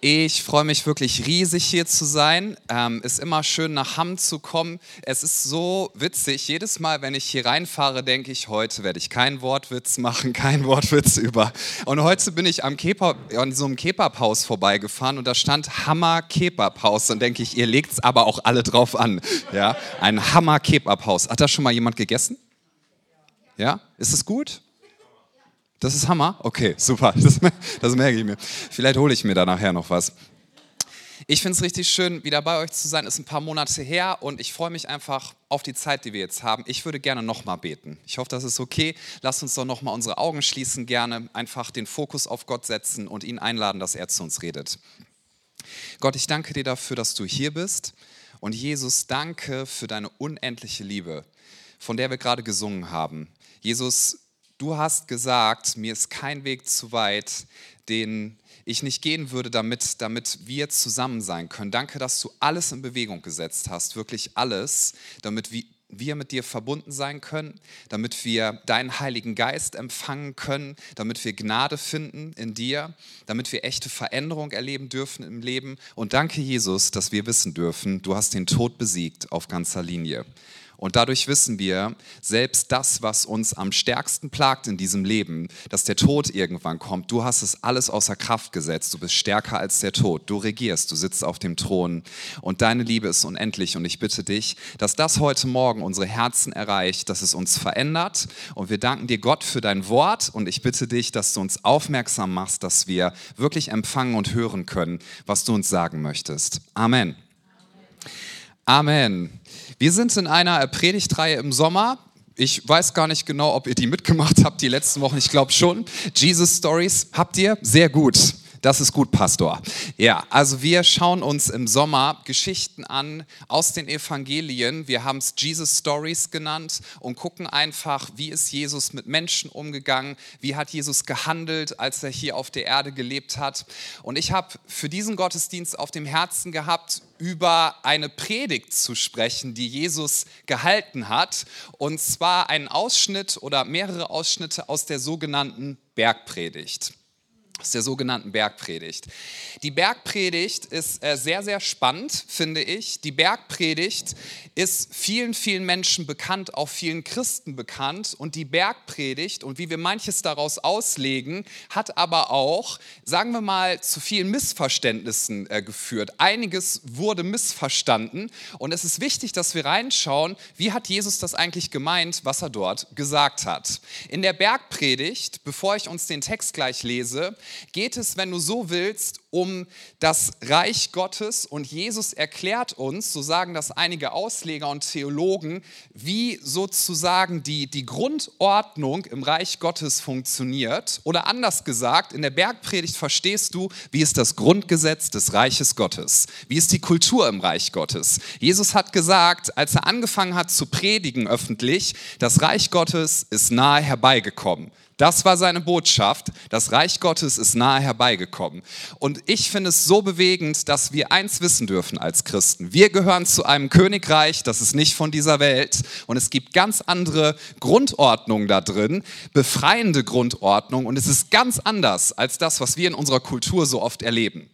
Ich freue mich wirklich riesig hier zu sein. Ähm, ist immer schön nach Hamm zu kommen. Es ist so witzig. Jedes Mal, wenn ich hier reinfahre, denke ich, heute werde ich keinen Wortwitz machen, keinen Wortwitz über. Und heute bin ich am Kepa, an so einem Kebabhaus vorbeigefahren und da stand Hammer Kebabhaus. Dann denke ich, ihr legt es aber auch alle drauf an. Ja, ein Hammer Kebabhaus. Hat da schon mal jemand gegessen? Ja, ist es gut? Das ist Hammer? Okay, super. Das, das merke ich mir. Vielleicht hole ich mir da nachher noch was. Ich finde es richtig schön, wieder bei euch zu sein. Ist ein paar Monate her und ich freue mich einfach auf die Zeit, die wir jetzt haben. Ich würde gerne nochmal beten. Ich hoffe, das ist okay. Lasst uns doch nochmal unsere Augen schließen, gerne einfach den Fokus auf Gott setzen und ihn einladen, dass er zu uns redet. Gott, ich danke dir dafür, dass du hier bist. Und Jesus, danke für deine unendliche Liebe, von der wir gerade gesungen haben. Jesus, Du hast gesagt, mir ist kein Weg zu weit, den ich nicht gehen würde, damit, damit wir zusammen sein können. Danke, dass du alles in Bewegung gesetzt hast, wirklich alles, damit wir mit dir verbunden sein können, damit wir deinen Heiligen Geist empfangen können, damit wir Gnade finden in dir, damit wir echte Veränderung erleben dürfen im Leben. Und danke, Jesus, dass wir wissen dürfen, du hast den Tod besiegt auf ganzer Linie. Und dadurch wissen wir, selbst das, was uns am stärksten plagt in diesem Leben, dass der Tod irgendwann kommt, du hast es alles außer Kraft gesetzt. Du bist stärker als der Tod. Du regierst, du sitzt auf dem Thron und deine Liebe ist unendlich. Und ich bitte dich, dass das heute Morgen unsere Herzen erreicht, dass es uns verändert. Und wir danken dir, Gott, für dein Wort. Und ich bitte dich, dass du uns aufmerksam machst, dass wir wirklich empfangen und hören können, was du uns sagen möchtest. Amen. Amen. Wir sind in einer Predigtreihe im Sommer. Ich weiß gar nicht genau, ob ihr die mitgemacht habt die letzten Wochen. Ich glaube schon. Jesus Stories habt ihr? Sehr gut. Das ist gut, Pastor. Ja, also wir schauen uns im Sommer Geschichten an aus den Evangelien. Wir haben es Jesus Stories genannt und gucken einfach, wie ist Jesus mit Menschen umgegangen, wie hat Jesus gehandelt, als er hier auf der Erde gelebt hat. Und ich habe für diesen Gottesdienst auf dem Herzen gehabt, über eine Predigt zu sprechen, die Jesus gehalten hat. Und zwar einen Ausschnitt oder mehrere Ausschnitte aus der sogenannten Bergpredigt aus der sogenannten Bergpredigt. Die Bergpredigt ist äh, sehr, sehr spannend, finde ich. Die Bergpredigt ist vielen, vielen Menschen bekannt, auch vielen Christen bekannt. Und die Bergpredigt und wie wir manches daraus auslegen, hat aber auch, sagen wir mal, zu vielen Missverständnissen äh, geführt. Einiges wurde missverstanden. Und es ist wichtig, dass wir reinschauen, wie hat Jesus das eigentlich gemeint, was er dort gesagt hat. In der Bergpredigt, bevor ich uns den Text gleich lese, geht es, wenn du so willst, um das Reich Gottes und Jesus erklärt uns, so sagen das einige Ausleger und Theologen, wie sozusagen die, die Grundordnung im Reich Gottes funktioniert. Oder anders gesagt, in der Bergpredigt verstehst du, wie ist das Grundgesetz des Reiches Gottes, wie ist die Kultur im Reich Gottes. Jesus hat gesagt, als er angefangen hat zu predigen öffentlich, das Reich Gottes ist nahe herbeigekommen. Das war seine Botschaft. Das Reich Gottes ist nahe herbeigekommen. Und ich finde es so bewegend, dass wir eins wissen dürfen als Christen. Wir gehören zu einem Königreich, das ist nicht von dieser Welt. Und es gibt ganz andere Grundordnungen da drin, befreiende Grundordnungen. Und es ist ganz anders als das, was wir in unserer Kultur so oft erleben.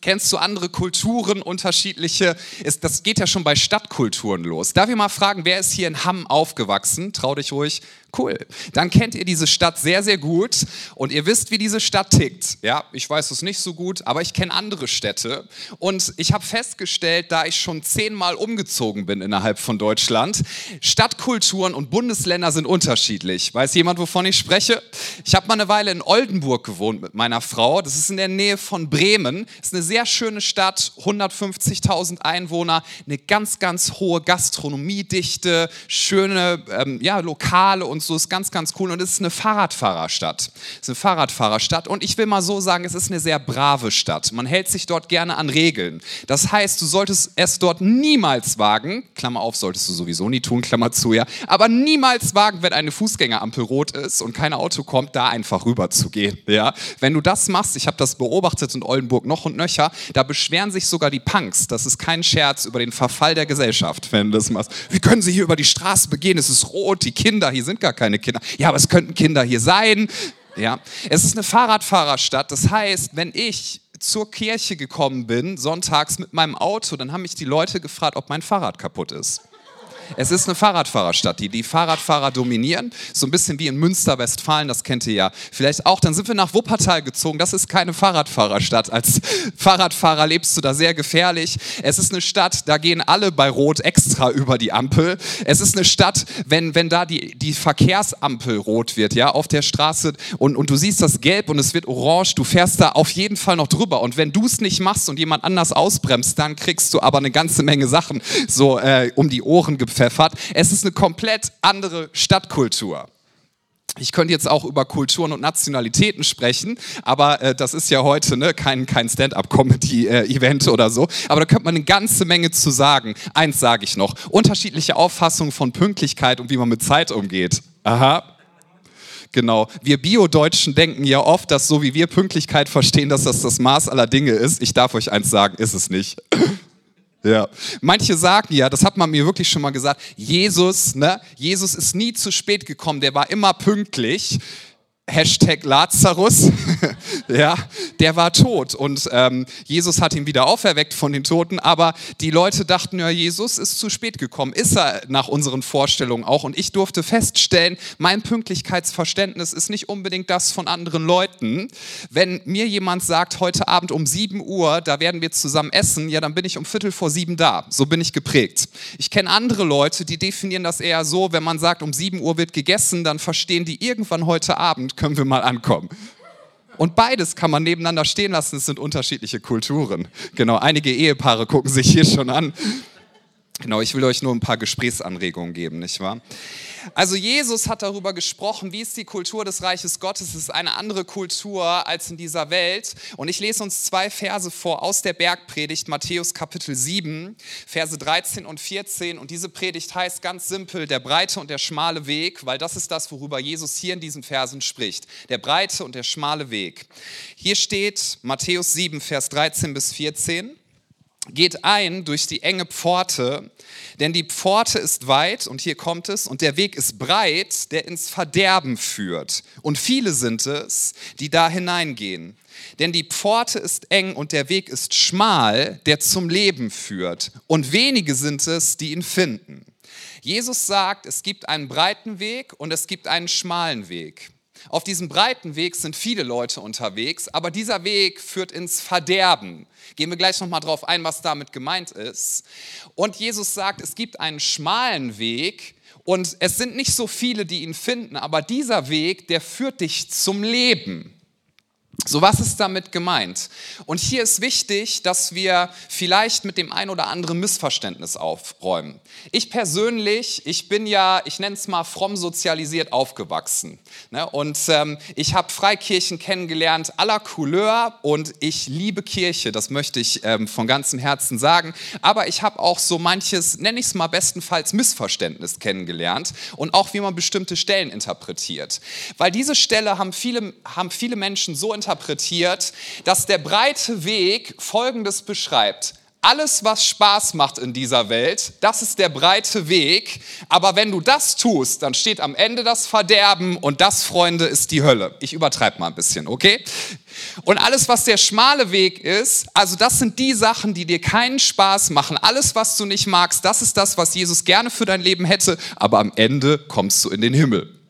Kennst du andere Kulturen, unterschiedliche? Ist, das geht ja schon bei Stadtkulturen los. Darf ich mal fragen, wer ist hier in Hamm aufgewachsen? Trau dich ruhig. Cool. Dann kennt ihr diese Stadt sehr, sehr gut und ihr wisst, wie diese Stadt tickt. Ja, ich weiß es nicht so gut, aber ich kenne andere Städte. Und ich habe festgestellt, da ich schon zehnmal umgezogen bin innerhalb von Deutschland, Stadtkulturen und Bundesländer sind unterschiedlich. Weiß jemand, wovon ich spreche? Ich habe mal eine Weile in Oldenburg gewohnt mit meiner Frau. Das ist in der Nähe von Bremen. Das ist eine sehr schöne Stadt, 150.000 Einwohner, eine ganz, ganz hohe Gastronomiedichte, schöne ähm, ja, Lokale und und so ist ganz, ganz cool. Und es ist eine Fahrradfahrerstadt. Es ist eine Fahrradfahrerstadt. Und ich will mal so sagen, es ist eine sehr brave Stadt. Man hält sich dort gerne an Regeln. Das heißt, du solltest es dort niemals wagen, Klammer auf, solltest du sowieso nie tun, Klammer zu, ja, aber niemals wagen, wenn eine Fußgängerampel rot ist und kein Auto kommt, da einfach rüber zu gehen. Ja? Wenn du das machst, ich habe das beobachtet in Oldenburg noch und nöcher, da beschweren sich sogar die Punks, das ist kein Scherz, über den Verfall der Gesellschaft, wenn du das machst. Wie können sie hier über die Straße begehen? Es ist rot, die Kinder, hier sind gar gar keine Kinder. Ja, aber es könnten Kinder hier sein. Ja, es ist eine Fahrradfahrerstadt. Das heißt, wenn ich zur Kirche gekommen bin, sonntags mit meinem Auto, dann haben mich die Leute gefragt, ob mein Fahrrad kaputt ist. Es ist eine Fahrradfahrerstadt, die die Fahrradfahrer dominieren. So ein bisschen wie in Münster, Westfalen, das kennt ihr ja vielleicht auch. Dann sind wir nach Wuppertal gezogen. Das ist keine Fahrradfahrerstadt. Als Fahrradfahrer lebst du da sehr gefährlich. Es ist eine Stadt, da gehen alle bei Rot extra über die Ampel. Es ist eine Stadt, wenn, wenn da die, die Verkehrsampel rot wird, ja, auf der Straße und, und du siehst das gelb und es wird orange, du fährst da auf jeden Fall noch drüber. Und wenn du es nicht machst und jemand anders ausbremst, dann kriegst du aber eine ganze Menge Sachen so äh, um die Ohren gepfeffert reingepfeffert. Es ist eine komplett andere Stadtkultur. Ich könnte jetzt auch über Kulturen und Nationalitäten sprechen, aber äh, das ist ja heute ne, kein, kein Stand-up-Comedy-Event äh, oder so. Aber da könnte man eine ganze Menge zu sagen. Eins sage ich noch: unterschiedliche Auffassungen von Pünktlichkeit und wie man mit Zeit umgeht. Aha. Genau. Wir Bio-Deutschen denken ja oft, dass so wie wir Pünktlichkeit verstehen, dass das das Maß aller Dinge ist. Ich darf euch eins sagen, ist es nicht. Ja. Manche sagen ja, das hat man mir wirklich schon mal gesagt, Jesus, ne, Jesus ist nie zu spät gekommen, der war immer pünktlich. Hashtag Lazarus, ja, der war tot und ähm, Jesus hat ihn wieder auferweckt von den Toten, aber die Leute dachten, ja, Jesus ist zu spät gekommen, ist er nach unseren Vorstellungen auch und ich durfte feststellen, mein Pünktlichkeitsverständnis ist nicht unbedingt das von anderen Leuten. Wenn mir jemand sagt, heute Abend um 7 Uhr, da werden wir zusammen essen, ja, dann bin ich um Viertel vor sieben da, so bin ich geprägt. Ich kenne andere Leute, die definieren das eher so, wenn man sagt, um 7 Uhr wird gegessen, dann verstehen die irgendwann heute Abend, können wir mal ankommen. Und beides kann man nebeneinander stehen lassen. Es sind unterschiedliche Kulturen. Genau, einige Ehepaare gucken sich hier schon an. Genau, ich will euch nur ein paar Gesprächsanregungen geben, nicht wahr? Also Jesus hat darüber gesprochen, wie ist die Kultur des Reiches Gottes. Es ist eine andere Kultur als in dieser Welt. Und ich lese uns zwei Verse vor aus der Bergpredigt, Matthäus Kapitel 7, Verse 13 und 14. Und diese Predigt heißt ganz simpel, der breite und der schmale Weg, weil das ist das, worüber Jesus hier in diesen Versen spricht. Der breite und der schmale Weg. Hier steht Matthäus 7, Vers 13 bis 14 geht ein durch die enge Pforte, denn die Pforte ist weit, und hier kommt es, und der Weg ist breit, der ins Verderben führt. Und viele sind es, die da hineingehen. Denn die Pforte ist eng und der Weg ist schmal, der zum Leben führt. Und wenige sind es, die ihn finden. Jesus sagt, es gibt einen breiten Weg und es gibt einen schmalen Weg. Auf diesem breiten Weg sind viele Leute unterwegs, aber dieser Weg führt ins Verderben. Gehen wir gleich nochmal drauf ein, was damit gemeint ist. Und Jesus sagt, es gibt einen schmalen Weg und es sind nicht so viele, die ihn finden, aber dieser Weg, der führt dich zum Leben. So, was ist damit gemeint? Und hier ist wichtig, dass wir vielleicht mit dem ein oder anderen Missverständnis aufräumen. Ich persönlich, ich bin ja, ich nenne es mal fromm sozialisiert aufgewachsen. Ne? Und ähm, ich habe Freikirchen kennengelernt aller Couleur und ich liebe Kirche, das möchte ich ähm, von ganzem Herzen sagen. Aber ich habe auch so manches, nenne ich es mal bestenfalls Missverständnis kennengelernt und auch wie man bestimmte Stellen interpretiert. Weil diese Stelle haben viele, haben viele Menschen so interpretiert, interpretiert, dass der breite Weg Folgendes beschreibt. Alles, was Spaß macht in dieser Welt, das ist der breite Weg. Aber wenn du das tust, dann steht am Ende das Verderben und das, Freunde, ist die Hölle. Ich übertreibe mal ein bisschen, okay? Und alles, was der schmale Weg ist, also das sind die Sachen, die dir keinen Spaß machen. Alles, was du nicht magst, das ist das, was Jesus gerne für dein Leben hätte. Aber am Ende kommst du in den Himmel.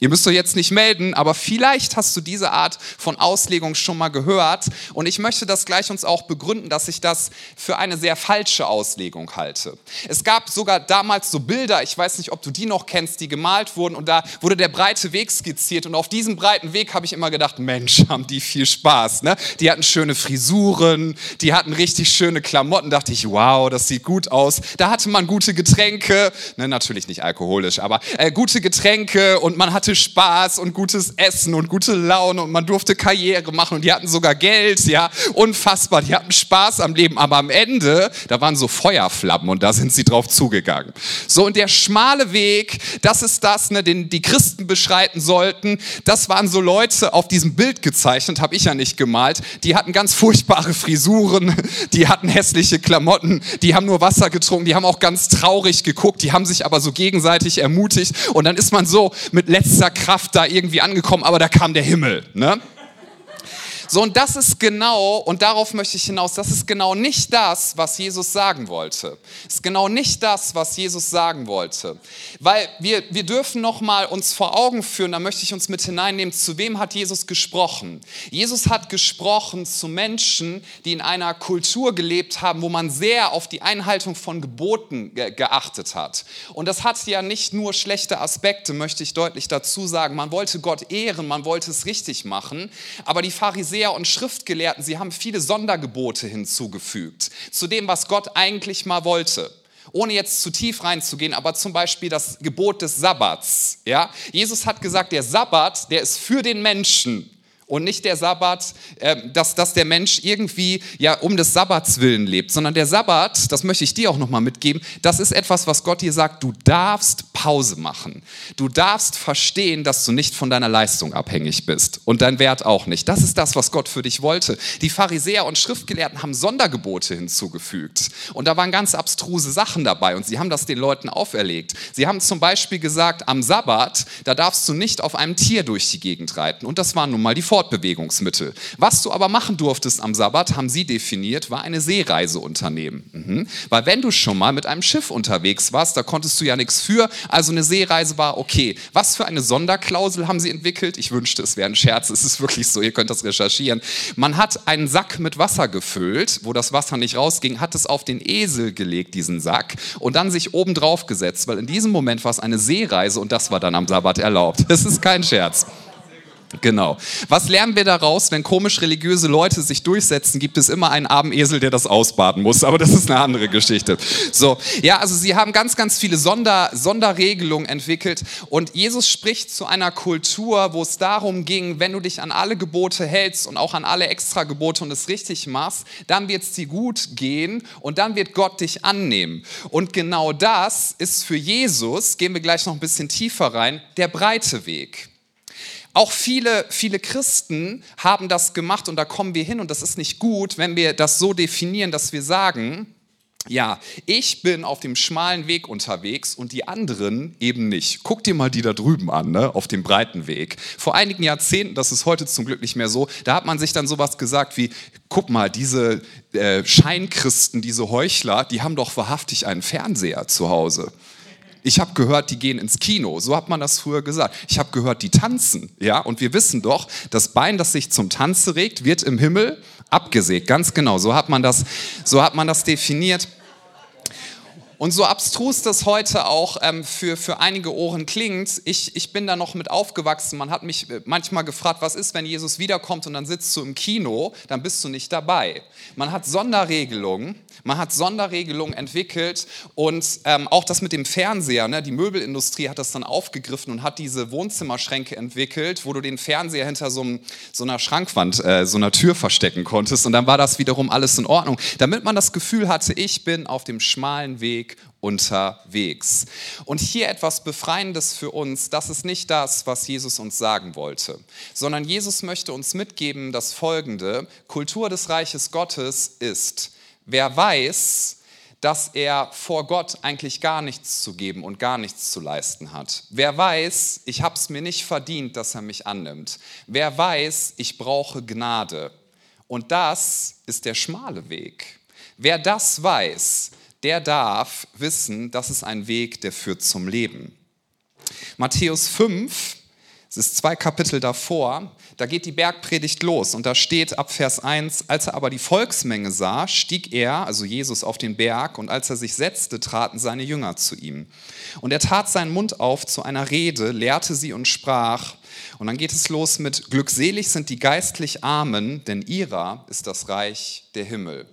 Ihr müsst euch jetzt nicht melden, aber vielleicht hast du diese Art von Auslegung schon mal gehört. Und ich möchte das gleich uns auch begründen, dass ich das für eine sehr falsche Auslegung halte. Es gab sogar damals so Bilder, ich weiß nicht, ob du die noch kennst, die gemalt wurden. Und da wurde der breite Weg skizziert. Und auf diesem breiten Weg habe ich immer gedacht, Mensch, haben die viel Spaß. Ne? Die hatten schöne Frisuren, die hatten richtig schöne Klamotten. Da dachte ich, wow, das sieht gut aus. Da hatte man gute Getränke, ne, natürlich nicht alkoholisch, aber äh, gute Getränke und man hatte hatte Spaß und gutes Essen und gute Laune und man durfte Karriere machen und die hatten sogar Geld, ja, unfassbar, die hatten Spaß am Leben, aber am Ende, da waren so Feuerflammen und da sind sie drauf zugegangen. So, und der schmale Weg, das ist das, ne, den die Christen beschreiten sollten, das waren so Leute auf diesem Bild gezeichnet, habe ich ja nicht gemalt, die hatten ganz furchtbare Frisuren, die hatten hässliche Klamotten, die haben nur Wasser getrunken, die haben auch ganz traurig geguckt, die haben sich aber so gegenseitig ermutigt. Und dann ist man so mit letzter letzter Kraft da irgendwie angekommen, aber da kam der Himmel. Ne? So, und das ist genau, und darauf möchte ich hinaus, das ist genau nicht das, was Jesus sagen wollte. Das ist genau nicht das, was Jesus sagen wollte. Weil wir, wir dürfen nochmal uns vor Augen führen, da möchte ich uns mit hineinnehmen, zu wem hat Jesus gesprochen? Jesus hat gesprochen zu Menschen, die in einer Kultur gelebt haben, wo man sehr auf die Einhaltung von Geboten ge geachtet hat. Und das hat ja nicht nur schlechte Aspekte, möchte ich deutlich dazu sagen. Man wollte Gott ehren, man wollte es richtig machen, aber die Pharisäer und Schriftgelehrten, sie haben viele Sondergebote hinzugefügt zu dem, was Gott eigentlich mal wollte ohne jetzt zu tief reinzugehen, aber zum Beispiel das Gebot des Sabbats. Ja? Jesus hat gesagt, der Sabbat, der ist für den Menschen und nicht der Sabbat, äh, dass, dass der Mensch irgendwie ja um des Sabbats willen lebt, sondern der Sabbat, das möchte ich dir auch nochmal mitgeben, das ist etwas, was Gott dir sagt, du darfst Pause machen. Du darfst verstehen, dass du nicht von deiner Leistung abhängig bist und dein Wert auch nicht. Das ist das, was Gott für dich wollte. Die Pharisäer und Schriftgelehrten haben Sondergebote hinzugefügt und da waren ganz abstruse Sachen dabei und sie haben das den Leuten auferlegt. Sie haben zum Beispiel gesagt, am Sabbat, da darfst du nicht auf einem Tier durch die Gegend reiten und das waren nun mal die Vorteile. Fortbewegungsmittel. Was du aber machen durftest am Sabbat, haben sie definiert, war eine Seereise unternehmen. Mhm. Weil wenn du schon mal mit einem Schiff unterwegs warst, da konntest du ja nichts für, also eine Seereise war okay. Was für eine Sonderklausel haben sie entwickelt? Ich wünschte, es wäre ein Scherz, es ist wirklich so, ihr könnt das recherchieren. Man hat einen Sack mit Wasser gefüllt, wo das Wasser nicht rausging, hat es auf den Esel gelegt, diesen Sack, und dann sich oben drauf gesetzt, weil in diesem Moment war es eine Seereise und das war dann am Sabbat erlaubt. Das ist kein Scherz. Genau. Was lernen wir daraus? Wenn komisch religiöse Leute sich durchsetzen, gibt es immer einen armen Esel, der das ausbaden muss. Aber das ist eine andere Geschichte. So, ja, also sie haben ganz, ganz viele Sonder, Sonderregelungen entwickelt. Und Jesus spricht zu einer Kultur, wo es darum ging, wenn du dich an alle Gebote hältst und auch an alle Extragebote und es richtig machst, dann wird es dir gut gehen und dann wird Gott dich annehmen. Und genau das ist für Jesus, gehen wir gleich noch ein bisschen tiefer rein, der breite Weg. Auch viele, viele Christen haben das gemacht und da kommen wir hin und das ist nicht gut, wenn wir das so definieren, dass wir sagen, ja, ich bin auf dem schmalen Weg unterwegs und die anderen eben nicht. Guck dir mal die da drüben an, ne, auf dem breiten Weg. Vor einigen Jahrzehnten, das ist heute zum Glück nicht mehr so, da hat man sich dann sowas gesagt wie, guck mal, diese äh, Scheinkristen, diese Heuchler, die haben doch wahrhaftig einen Fernseher zu Hause. Ich habe gehört, die gehen ins Kino. So hat man das früher gesagt. Ich habe gehört, die tanzen. Ja, und wir wissen doch, das Bein, das sich zum Tanze regt, wird im Himmel abgesägt. Ganz genau. So hat man das, so hat man das definiert. Und so abstrus das heute auch ähm, für, für einige Ohren klingt, ich, ich bin da noch mit aufgewachsen. Man hat mich äh, manchmal gefragt, was ist, wenn Jesus wiederkommt und dann sitzt du im Kino, dann bist du nicht dabei. Man hat Sonderregelungen, man hat Sonderregelungen entwickelt und ähm, auch das mit dem Fernseher, ne, die Möbelindustrie hat das dann aufgegriffen und hat diese Wohnzimmerschränke entwickelt, wo du den Fernseher hinter so, einem, so einer Schrankwand, äh, so einer Tür verstecken konntest und dann war das wiederum alles in Ordnung, damit man das Gefühl hatte, ich bin auf dem schmalen Weg unterwegs. Und hier etwas Befreiendes für uns, das ist nicht das, was Jesus uns sagen wollte, sondern Jesus möchte uns mitgeben das Folgende, Kultur des Reiches Gottes ist, wer weiß, dass er vor Gott eigentlich gar nichts zu geben und gar nichts zu leisten hat. Wer weiß, ich habe es mir nicht verdient, dass er mich annimmt. Wer weiß, ich brauche Gnade. Und das ist der schmale Weg. Wer das weiß, der darf wissen, das ist ein Weg, der führt zum Leben. Matthäus 5, es ist zwei Kapitel davor, da geht die Bergpredigt los und da steht ab Vers 1, als er aber die Volksmenge sah, stieg er, also Jesus, auf den Berg und als er sich setzte, traten seine Jünger zu ihm. Und er tat seinen Mund auf zu einer Rede, lehrte sie und sprach, und dann geht es los mit, glückselig sind die geistlich Armen, denn ihrer ist das Reich der Himmel.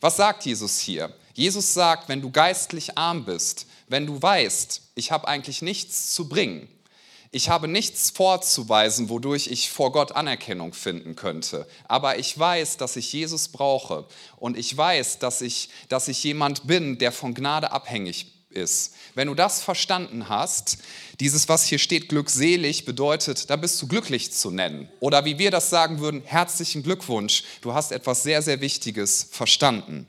Was sagt Jesus hier? Jesus sagt, wenn du geistlich arm bist, wenn du weißt, ich habe eigentlich nichts zu bringen, ich habe nichts vorzuweisen, wodurch ich vor Gott Anerkennung finden könnte. Aber ich weiß, dass ich Jesus brauche. Und ich weiß, dass ich, dass ich jemand bin, der von Gnade abhängig ist. Wenn du das verstanden hast, dieses, was hier steht, glückselig, bedeutet, da bist du glücklich zu nennen. Oder wie wir das sagen würden, herzlichen Glückwunsch. Du hast etwas sehr, sehr Wichtiges verstanden.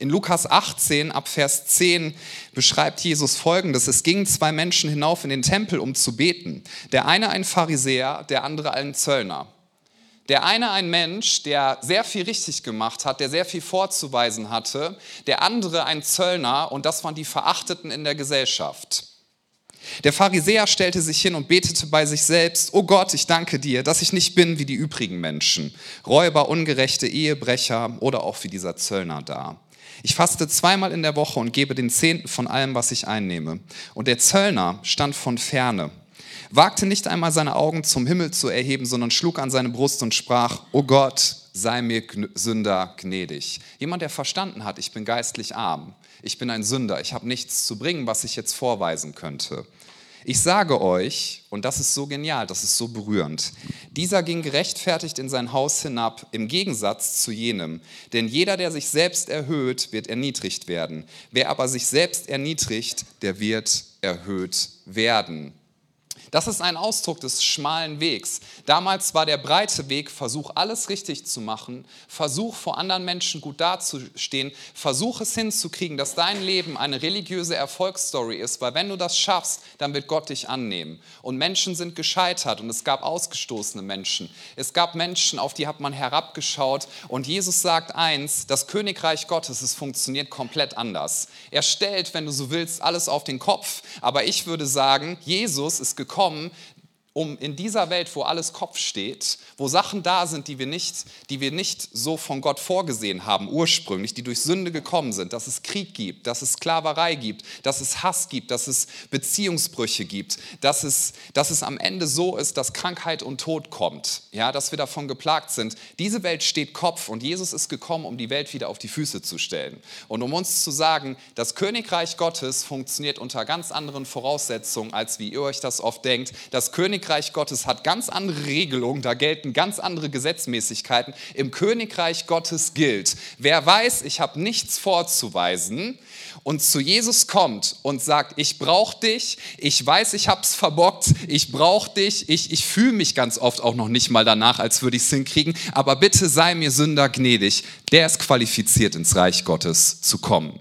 In Lukas 18 ab Vers 10 beschreibt Jesus Folgendes. Es gingen zwei Menschen hinauf in den Tempel, um zu beten. Der eine ein Pharisäer, der andere ein Zöllner. Der eine ein Mensch, der sehr viel richtig gemacht hat, der sehr viel vorzuweisen hatte. Der andere ein Zöllner und das waren die Verachteten in der Gesellschaft. Der Pharisäer stellte sich hin und betete bei sich selbst, Oh Gott, ich danke dir, dass ich nicht bin wie die übrigen Menschen, Räuber, ungerechte Ehebrecher oder auch wie dieser Zöllner da. Ich faste zweimal in der Woche und gebe den Zehnten von allem, was ich einnehme. Und der Zöllner stand von ferne, wagte nicht einmal seine Augen zum Himmel zu erheben, sondern schlug an seine Brust und sprach, Oh Gott, sei mir Sünder gnädig. Jemand, der verstanden hat, ich bin geistlich arm, ich bin ein Sünder, ich habe nichts zu bringen, was ich jetzt vorweisen könnte. Ich sage euch, und das ist so genial, das ist so berührend, dieser ging gerechtfertigt in sein Haus hinab, im Gegensatz zu jenem. Denn jeder, der sich selbst erhöht, wird erniedrigt werden. Wer aber sich selbst erniedrigt, der wird erhöht werden. Das ist ein Ausdruck des schmalen Wegs. Damals war der breite Weg, versuch alles richtig zu machen, versuch vor anderen Menschen gut dazustehen, versuch es hinzukriegen, dass dein Leben eine religiöse Erfolgsstory ist, weil wenn du das schaffst, dann wird Gott dich annehmen. Und Menschen sind gescheitert und es gab ausgestoßene Menschen. Es gab Menschen, auf die hat man herabgeschaut und Jesus sagt eins, das Königreich Gottes, es funktioniert komplett anders. Er stellt, wenn du so willst, alles auf den Kopf, aber ich würde sagen, Jesus ist gekommen, kom um in dieser Welt, wo alles Kopf steht, wo Sachen da sind, die wir nicht, die wir nicht so von Gott vorgesehen haben, ursprünglich, die durch Sünde gekommen sind, dass es Krieg gibt, dass es Sklaverei gibt, dass es Hass gibt, dass es Beziehungsbrüche gibt, dass es, dass es am Ende so ist, dass Krankheit und Tod kommt, ja, dass wir davon geplagt sind. Diese Welt steht Kopf und Jesus ist gekommen, um die Welt wieder auf die Füße zu stellen und um uns zu sagen, das Königreich Gottes funktioniert unter ganz anderen Voraussetzungen, als wie ihr euch das oft denkt. Das Königreich Königreich Gottes hat ganz andere Regelungen, da gelten ganz andere Gesetzmäßigkeiten. Im Königreich Gottes gilt, wer weiß, ich habe nichts vorzuweisen und zu Jesus kommt und sagt, ich brauche dich, ich weiß, ich habe es verbockt, ich brauche dich, ich, ich fühle mich ganz oft auch noch nicht mal danach, als würde ich es hinkriegen, aber bitte sei mir Sünder gnädig, der ist qualifiziert ins Reich Gottes zu kommen.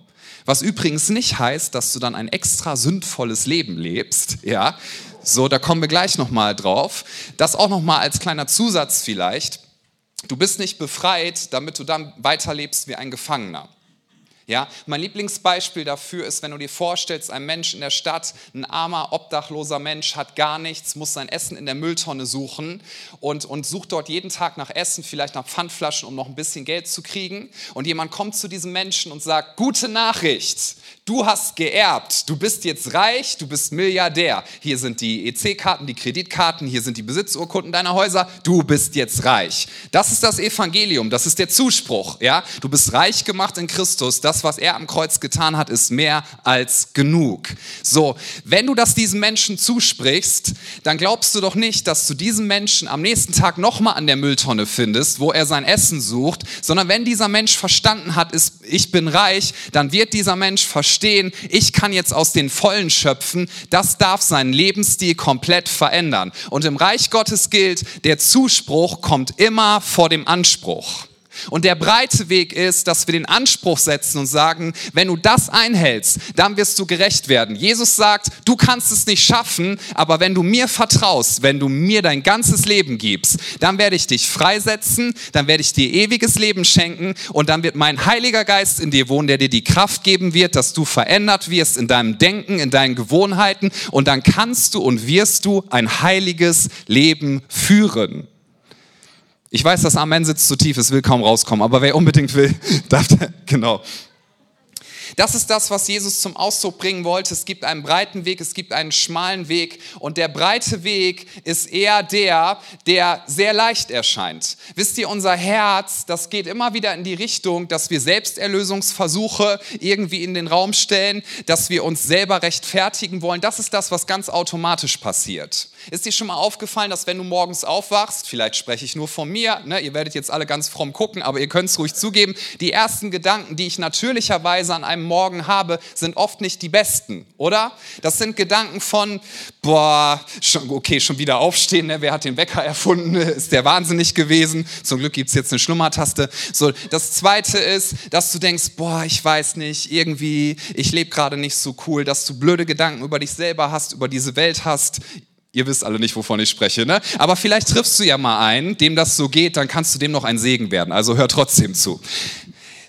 Was übrigens nicht heißt, dass du dann ein extra sündvolles Leben lebst, ja, so, da kommen wir gleich nochmal drauf. Das auch nochmal als kleiner Zusatz vielleicht. Du bist nicht befreit, damit du dann weiterlebst wie ein Gefangener. Ja, mein Lieblingsbeispiel dafür ist, wenn du dir vorstellst, ein Mensch in der Stadt, ein armer, obdachloser Mensch, hat gar nichts, muss sein Essen in der Mülltonne suchen und, und sucht dort jeden Tag nach Essen, vielleicht nach Pfandflaschen, um noch ein bisschen Geld zu kriegen. Und jemand kommt zu diesem Menschen und sagt, gute Nachricht, du hast geerbt, du bist jetzt reich, du bist Milliardär. Hier sind die EC-Karten, die Kreditkarten, hier sind die Besitzurkunden deiner Häuser, du bist jetzt reich. Das ist das Evangelium, das ist der Zuspruch. Ja? Du bist reich gemacht in Christus, das was er am Kreuz getan hat, ist mehr als genug. So, wenn du das diesem Menschen zusprichst, dann glaubst du doch nicht, dass du diesen Menschen am nächsten Tag nochmal an der Mülltonne findest, wo er sein Essen sucht, sondern wenn dieser Mensch verstanden hat, ist, ich bin reich, dann wird dieser Mensch verstehen, ich kann jetzt aus den Vollen schöpfen, das darf seinen Lebensstil komplett verändern. Und im Reich Gottes gilt, der Zuspruch kommt immer vor dem Anspruch. Und der breite Weg ist, dass wir den Anspruch setzen und sagen, wenn du das einhältst, dann wirst du gerecht werden. Jesus sagt, du kannst es nicht schaffen, aber wenn du mir vertraust, wenn du mir dein ganzes Leben gibst, dann werde ich dich freisetzen, dann werde ich dir ewiges Leben schenken und dann wird mein Heiliger Geist in dir wohnen, der dir die Kraft geben wird, dass du verändert wirst in deinem Denken, in deinen Gewohnheiten und dann kannst du und wirst du ein heiliges Leben führen. Ich weiß, das Amen sitzt zu tief, es will kaum rauskommen, aber wer unbedingt will, darf, genau. Das ist das, was Jesus zum Ausdruck bringen wollte. Es gibt einen breiten Weg, es gibt einen schmalen Weg und der breite Weg ist eher der, der sehr leicht erscheint. Wisst ihr, unser Herz, das geht immer wieder in die Richtung, dass wir Selbsterlösungsversuche irgendwie in den Raum stellen, dass wir uns selber rechtfertigen wollen. Das ist das, was ganz automatisch passiert. Ist dir schon mal aufgefallen, dass wenn du morgens aufwachst, vielleicht spreche ich nur von mir, ne, ihr werdet jetzt alle ganz fromm gucken, aber ihr könnt es ruhig zugeben, die ersten Gedanken, die ich natürlicherweise an einem Morgen habe, sind oft nicht die besten, oder? Das sind Gedanken von, boah, schon, okay, schon wieder aufstehen, ne? wer hat den Wecker erfunden, ist der wahnsinnig gewesen, zum Glück gibt es jetzt eine Schlummertaste. So, das Zweite ist, dass du denkst, boah, ich weiß nicht, irgendwie, ich lebe gerade nicht so cool, dass du blöde Gedanken über dich selber hast, über diese Welt hast, Ihr wisst alle nicht, wovon ich spreche, ne? Aber vielleicht triffst du ja mal einen, dem das so geht, dann kannst du dem noch ein Segen werden. Also hör trotzdem zu.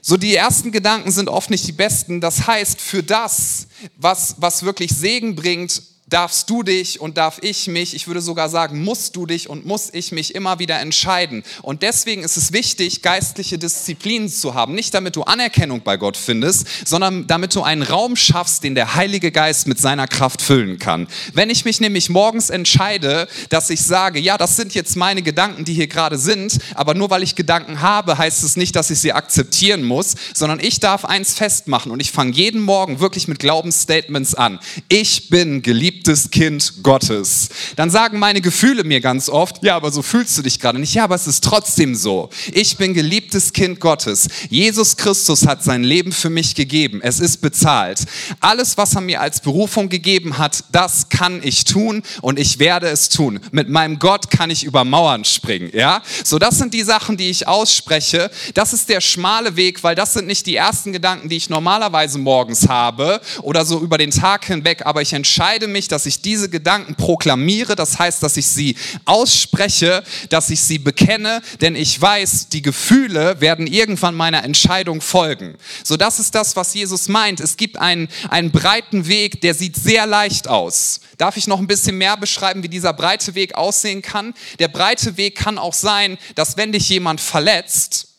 So die ersten Gedanken sind oft nicht die besten. Das heißt, für das, was, was wirklich Segen bringt, darfst du dich und darf ich mich, ich würde sogar sagen, musst du dich und muss ich mich immer wieder entscheiden. Und deswegen ist es wichtig, geistliche Disziplinen zu haben. Nicht damit du Anerkennung bei Gott findest, sondern damit du einen Raum schaffst, den der Heilige Geist mit seiner Kraft füllen kann. Wenn ich mich nämlich morgens entscheide, dass ich sage, ja, das sind jetzt meine Gedanken, die hier gerade sind, aber nur weil ich Gedanken habe, heißt es nicht, dass ich sie akzeptieren muss, sondern ich darf eins festmachen und ich fange jeden Morgen wirklich mit Glaubensstatements an. Ich bin geliebt geliebtes Kind Gottes. Dann sagen meine Gefühle mir ganz oft, ja, aber so fühlst du dich gerade nicht. Ja, aber es ist trotzdem so. Ich bin geliebtes Kind Gottes. Jesus Christus hat sein Leben für mich gegeben. Es ist bezahlt. Alles, was er mir als Berufung gegeben hat, das kann ich tun und ich werde es tun. Mit meinem Gott kann ich über Mauern springen, ja? So, das sind die Sachen, die ich ausspreche. Das ist der schmale Weg, weil das sind nicht die ersten Gedanken, die ich normalerweise morgens habe oder so über den Tag hinweg, aber ich entscheide mich, dass ich diese Gedanken proklamiere, das heißt, dass ich sie ausspreche, dass ich sie bekenne, denn ich weiß, die Gefühle werden irgendwann meiner Entscheidung folgen. So, das ist das, was Jesus meint. Es gibt einen, einen breiten Weg, der sieht sehr leicht aus. Darf ich noch ein bisschen mehr beschreiben, wie dieser breite Weg aussehen kann? Der breite Weg kann auch sein, dass wenn dich jemand verletzt,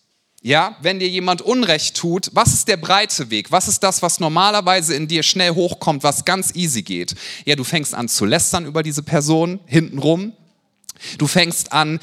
ja, wenn dir jemand Unrecht tut, was ist der breite Weg? Was ist das, was normalerweise in dir schnell hochkommt, was ganz easy geht? Ja, du fängst an zu lästern über diese Person hintenrum. Du fängst an,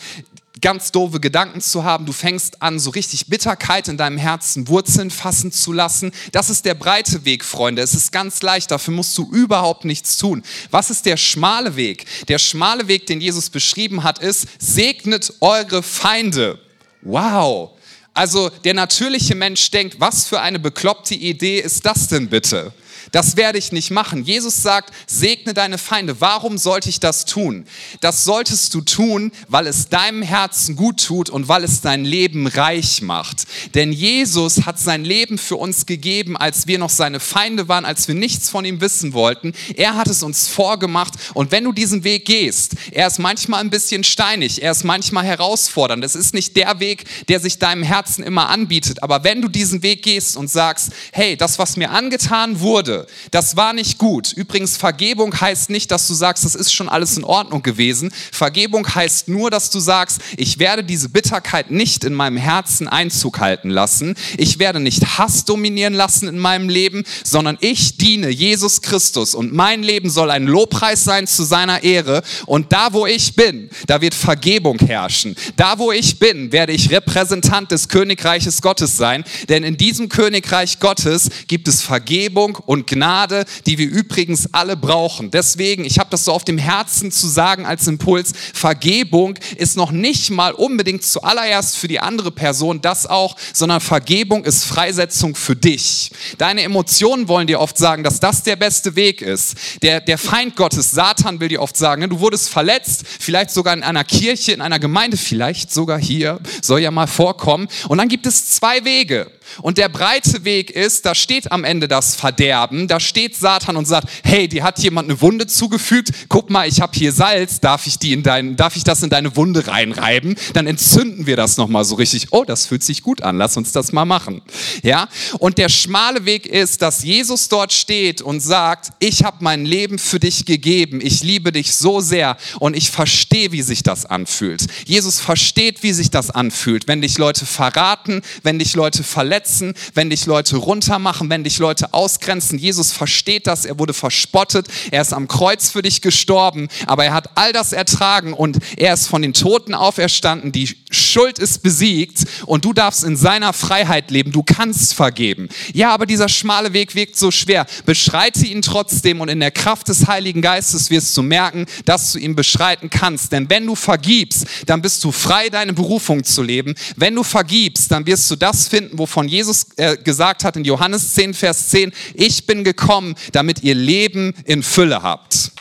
ganz doofe Gedanken zu haben. Du fängst an, so richtig Bitterkeit in deinem Herzen Wurzeln fassen zu lassen. Das ist der breite Weg, Freunde. Es ist ganz leicht. Dafür musst du überhaupt nichts tun. Was ist der schmale Weg? Der schmale Weg, den Jesus beschrieben hat, ist, segnet eure Feinde. Wow. Also der natürliche Mensch denkt, was für eine bekloppte Idee ist das denn bitte? Das werde ich nicht machen. Jesus sagt, segne deine Feinde. Warum sollte ich das tun? Das solltest du tun, weil es deinem Herzen gut tut und weil es dein Leben reich macht. Denn Jesus hat sein Leben für uns gegeben, als wir noch seine Feinde waren, als wir nichts von ihm wissen wollten. Er hat es uns vorgemacht und wenn du diesen Weg gehst, er ist manchmal ein bisschen steinig, er ist manchmal herausfordernd. Es ist nicht der Weg, der sich deinem Herzen immer anbietet. Aber wenn du diesen Weg gehst und sagst, hey, das, was mir angetan wurde, das war nicht gut. Übrigens, Vergebung heißt nicht, dass du sagst, das ist schon alles in Ordnung gewesen. Vergebung heißt nur, dass du sagst, ich werde diese Bitterkeit nicht in meinem Herzen Einzug halten lassen. Ich werde nicht Hass dominieren lassen in meinem Leben, sondern ich diene Jesus Christus und mein Leben soll ein Lobpreis sein zu seiner Ehre. Und da, wo ich bin, da wird Vergebung herrschen. Da, wo ich bin, werde ich Repräsentant des Königreiches Gottes sein. Denn in diesem Königreich Gottes gibt es Vergebung und Gnade, die wir übrigens alle brauchen. Deswegen, ich habe das so auf dem Herzen zu sagen als Impuls, Vergebung ist noch nicht mal unbedingt zuallererst für die andere Person das auch, sondern Vergebung ist Freisetzung für dich. Deine Emotionen wollen dir oft sagen, dass das der beste Weg ist. Der, der Feind Gottes, Satan, will dir oft sagen, ne, du wurdest verletzt, vielleicht sogar in einer Kirche, in einer Gemeinde, vielleicht sogar hier, soll ja mal vorkommen. Und dann gibt es zwei Wege. Und der breite Weg ist, da steht am Ende das Verderben, da steht Satan und sagt, hey, dir hat jemand eine Wunde zugefügt, guck mal, ich habe hier Salz, darf ich, die in dein, darf ich das in deine Wunde reinreiben? Dann entzünden wir das nochmal so richtig. Oh, das fühlt sich gut an, lass uns das mal machen. Ja? Und der schmale Weg ist, dass Jesus dort steht und sagt, ich habe mein Leben für dich gegeben, ich liebe dich so sehr und ich verstehe, wie sich das anfühlt. Jesus versteht, wie sich das anfühlt, wenn dich Leute verraten, wenn dich Leute verletzen, verletzen, wenn dich Leute runtermachen, wenn dich Leute ausgrenzen. Jesus versteht das, er wurde verspottet, er ist am Kreuz für dich gestorben, aber er hat all das ertragen und er ist von den Toten auferstanden. Die Schuld ist besiegt und du darfst in seiner Freiheit leben. Du kannst vergeben. Ja, aber dieser schmale Weg wirkt so schwer. Beschreite ihn trotzdem und in der Kraft des Heiligen Geistes wirst du merken, dass du ihn beschreiten kannst. Denn wenn du vergibst, dann bist du frei, deine Berufung zu leben. Wenn du vergibst, dann wirst du das finden, wovon Jesus äh, gesagt hat in Johannes 10, Vers 10, ich bin gekommen, damit ihr Leben in Fülle habt.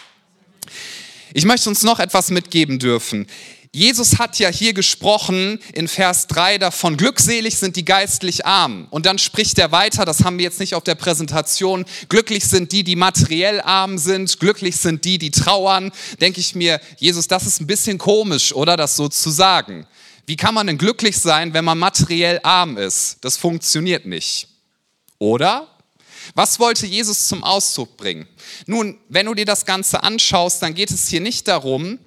Ich möchte uns noch etwas mitgeben dürfen. Jesus hat ja hier gesprochen in Vers 3 davon, glückselig sind die geistlich arm. Und dann spricht er weiter, das haben wir jetzt nicht auf der Präsentation, glücklich sind die, die materiell arm sind, glücklich sind die, die trauern. Denke ich mir, Jesus, das ist ein bisschen komisch, oder das so zu sagen. Wie kann man denn glücklich sein, wenn man materiell arm ist? Das funktioniert nicht. Oder? Was wollte Jesus zum Ausdruck bringen? Nun, wenn du dir das Ganze anschaust, dann geht es hier nicht darum,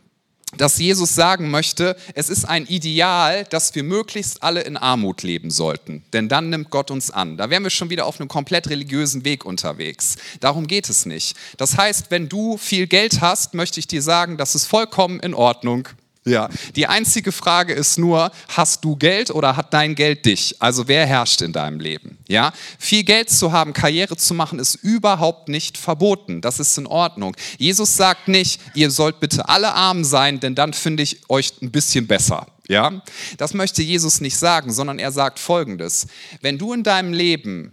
dass Jesus sagen möchte, es ist ein Ideal, dass wir möglichst alle in Armut leben sollten, denn dann nimmt Gott uns an. Da wären wir schon wieder auf einem komplett religiösen Weg unterwegs. Darum geht es nicht. Das heißt, wenn du viel Geld hast, möchte ich dir sagen, das ist vollkommen in Ordnung. Ja, die einzige Frage ist nur, hast du Geld oder hat dein Geld dich? Also wer herrscht in deinem Leben? Ja, viel Geld zu haben, Karriere zu machen, ist überhaupt nicht verboten. Das ist in Ordnung. Jesus sagt nicht, ihr sollt bitte alle arm sein, denn dann finde ich euch ein bisschen besser. Ja, das möchte Jesus nicht sagen, sondern er sagt Folgendes: Wenn du in deinem Leben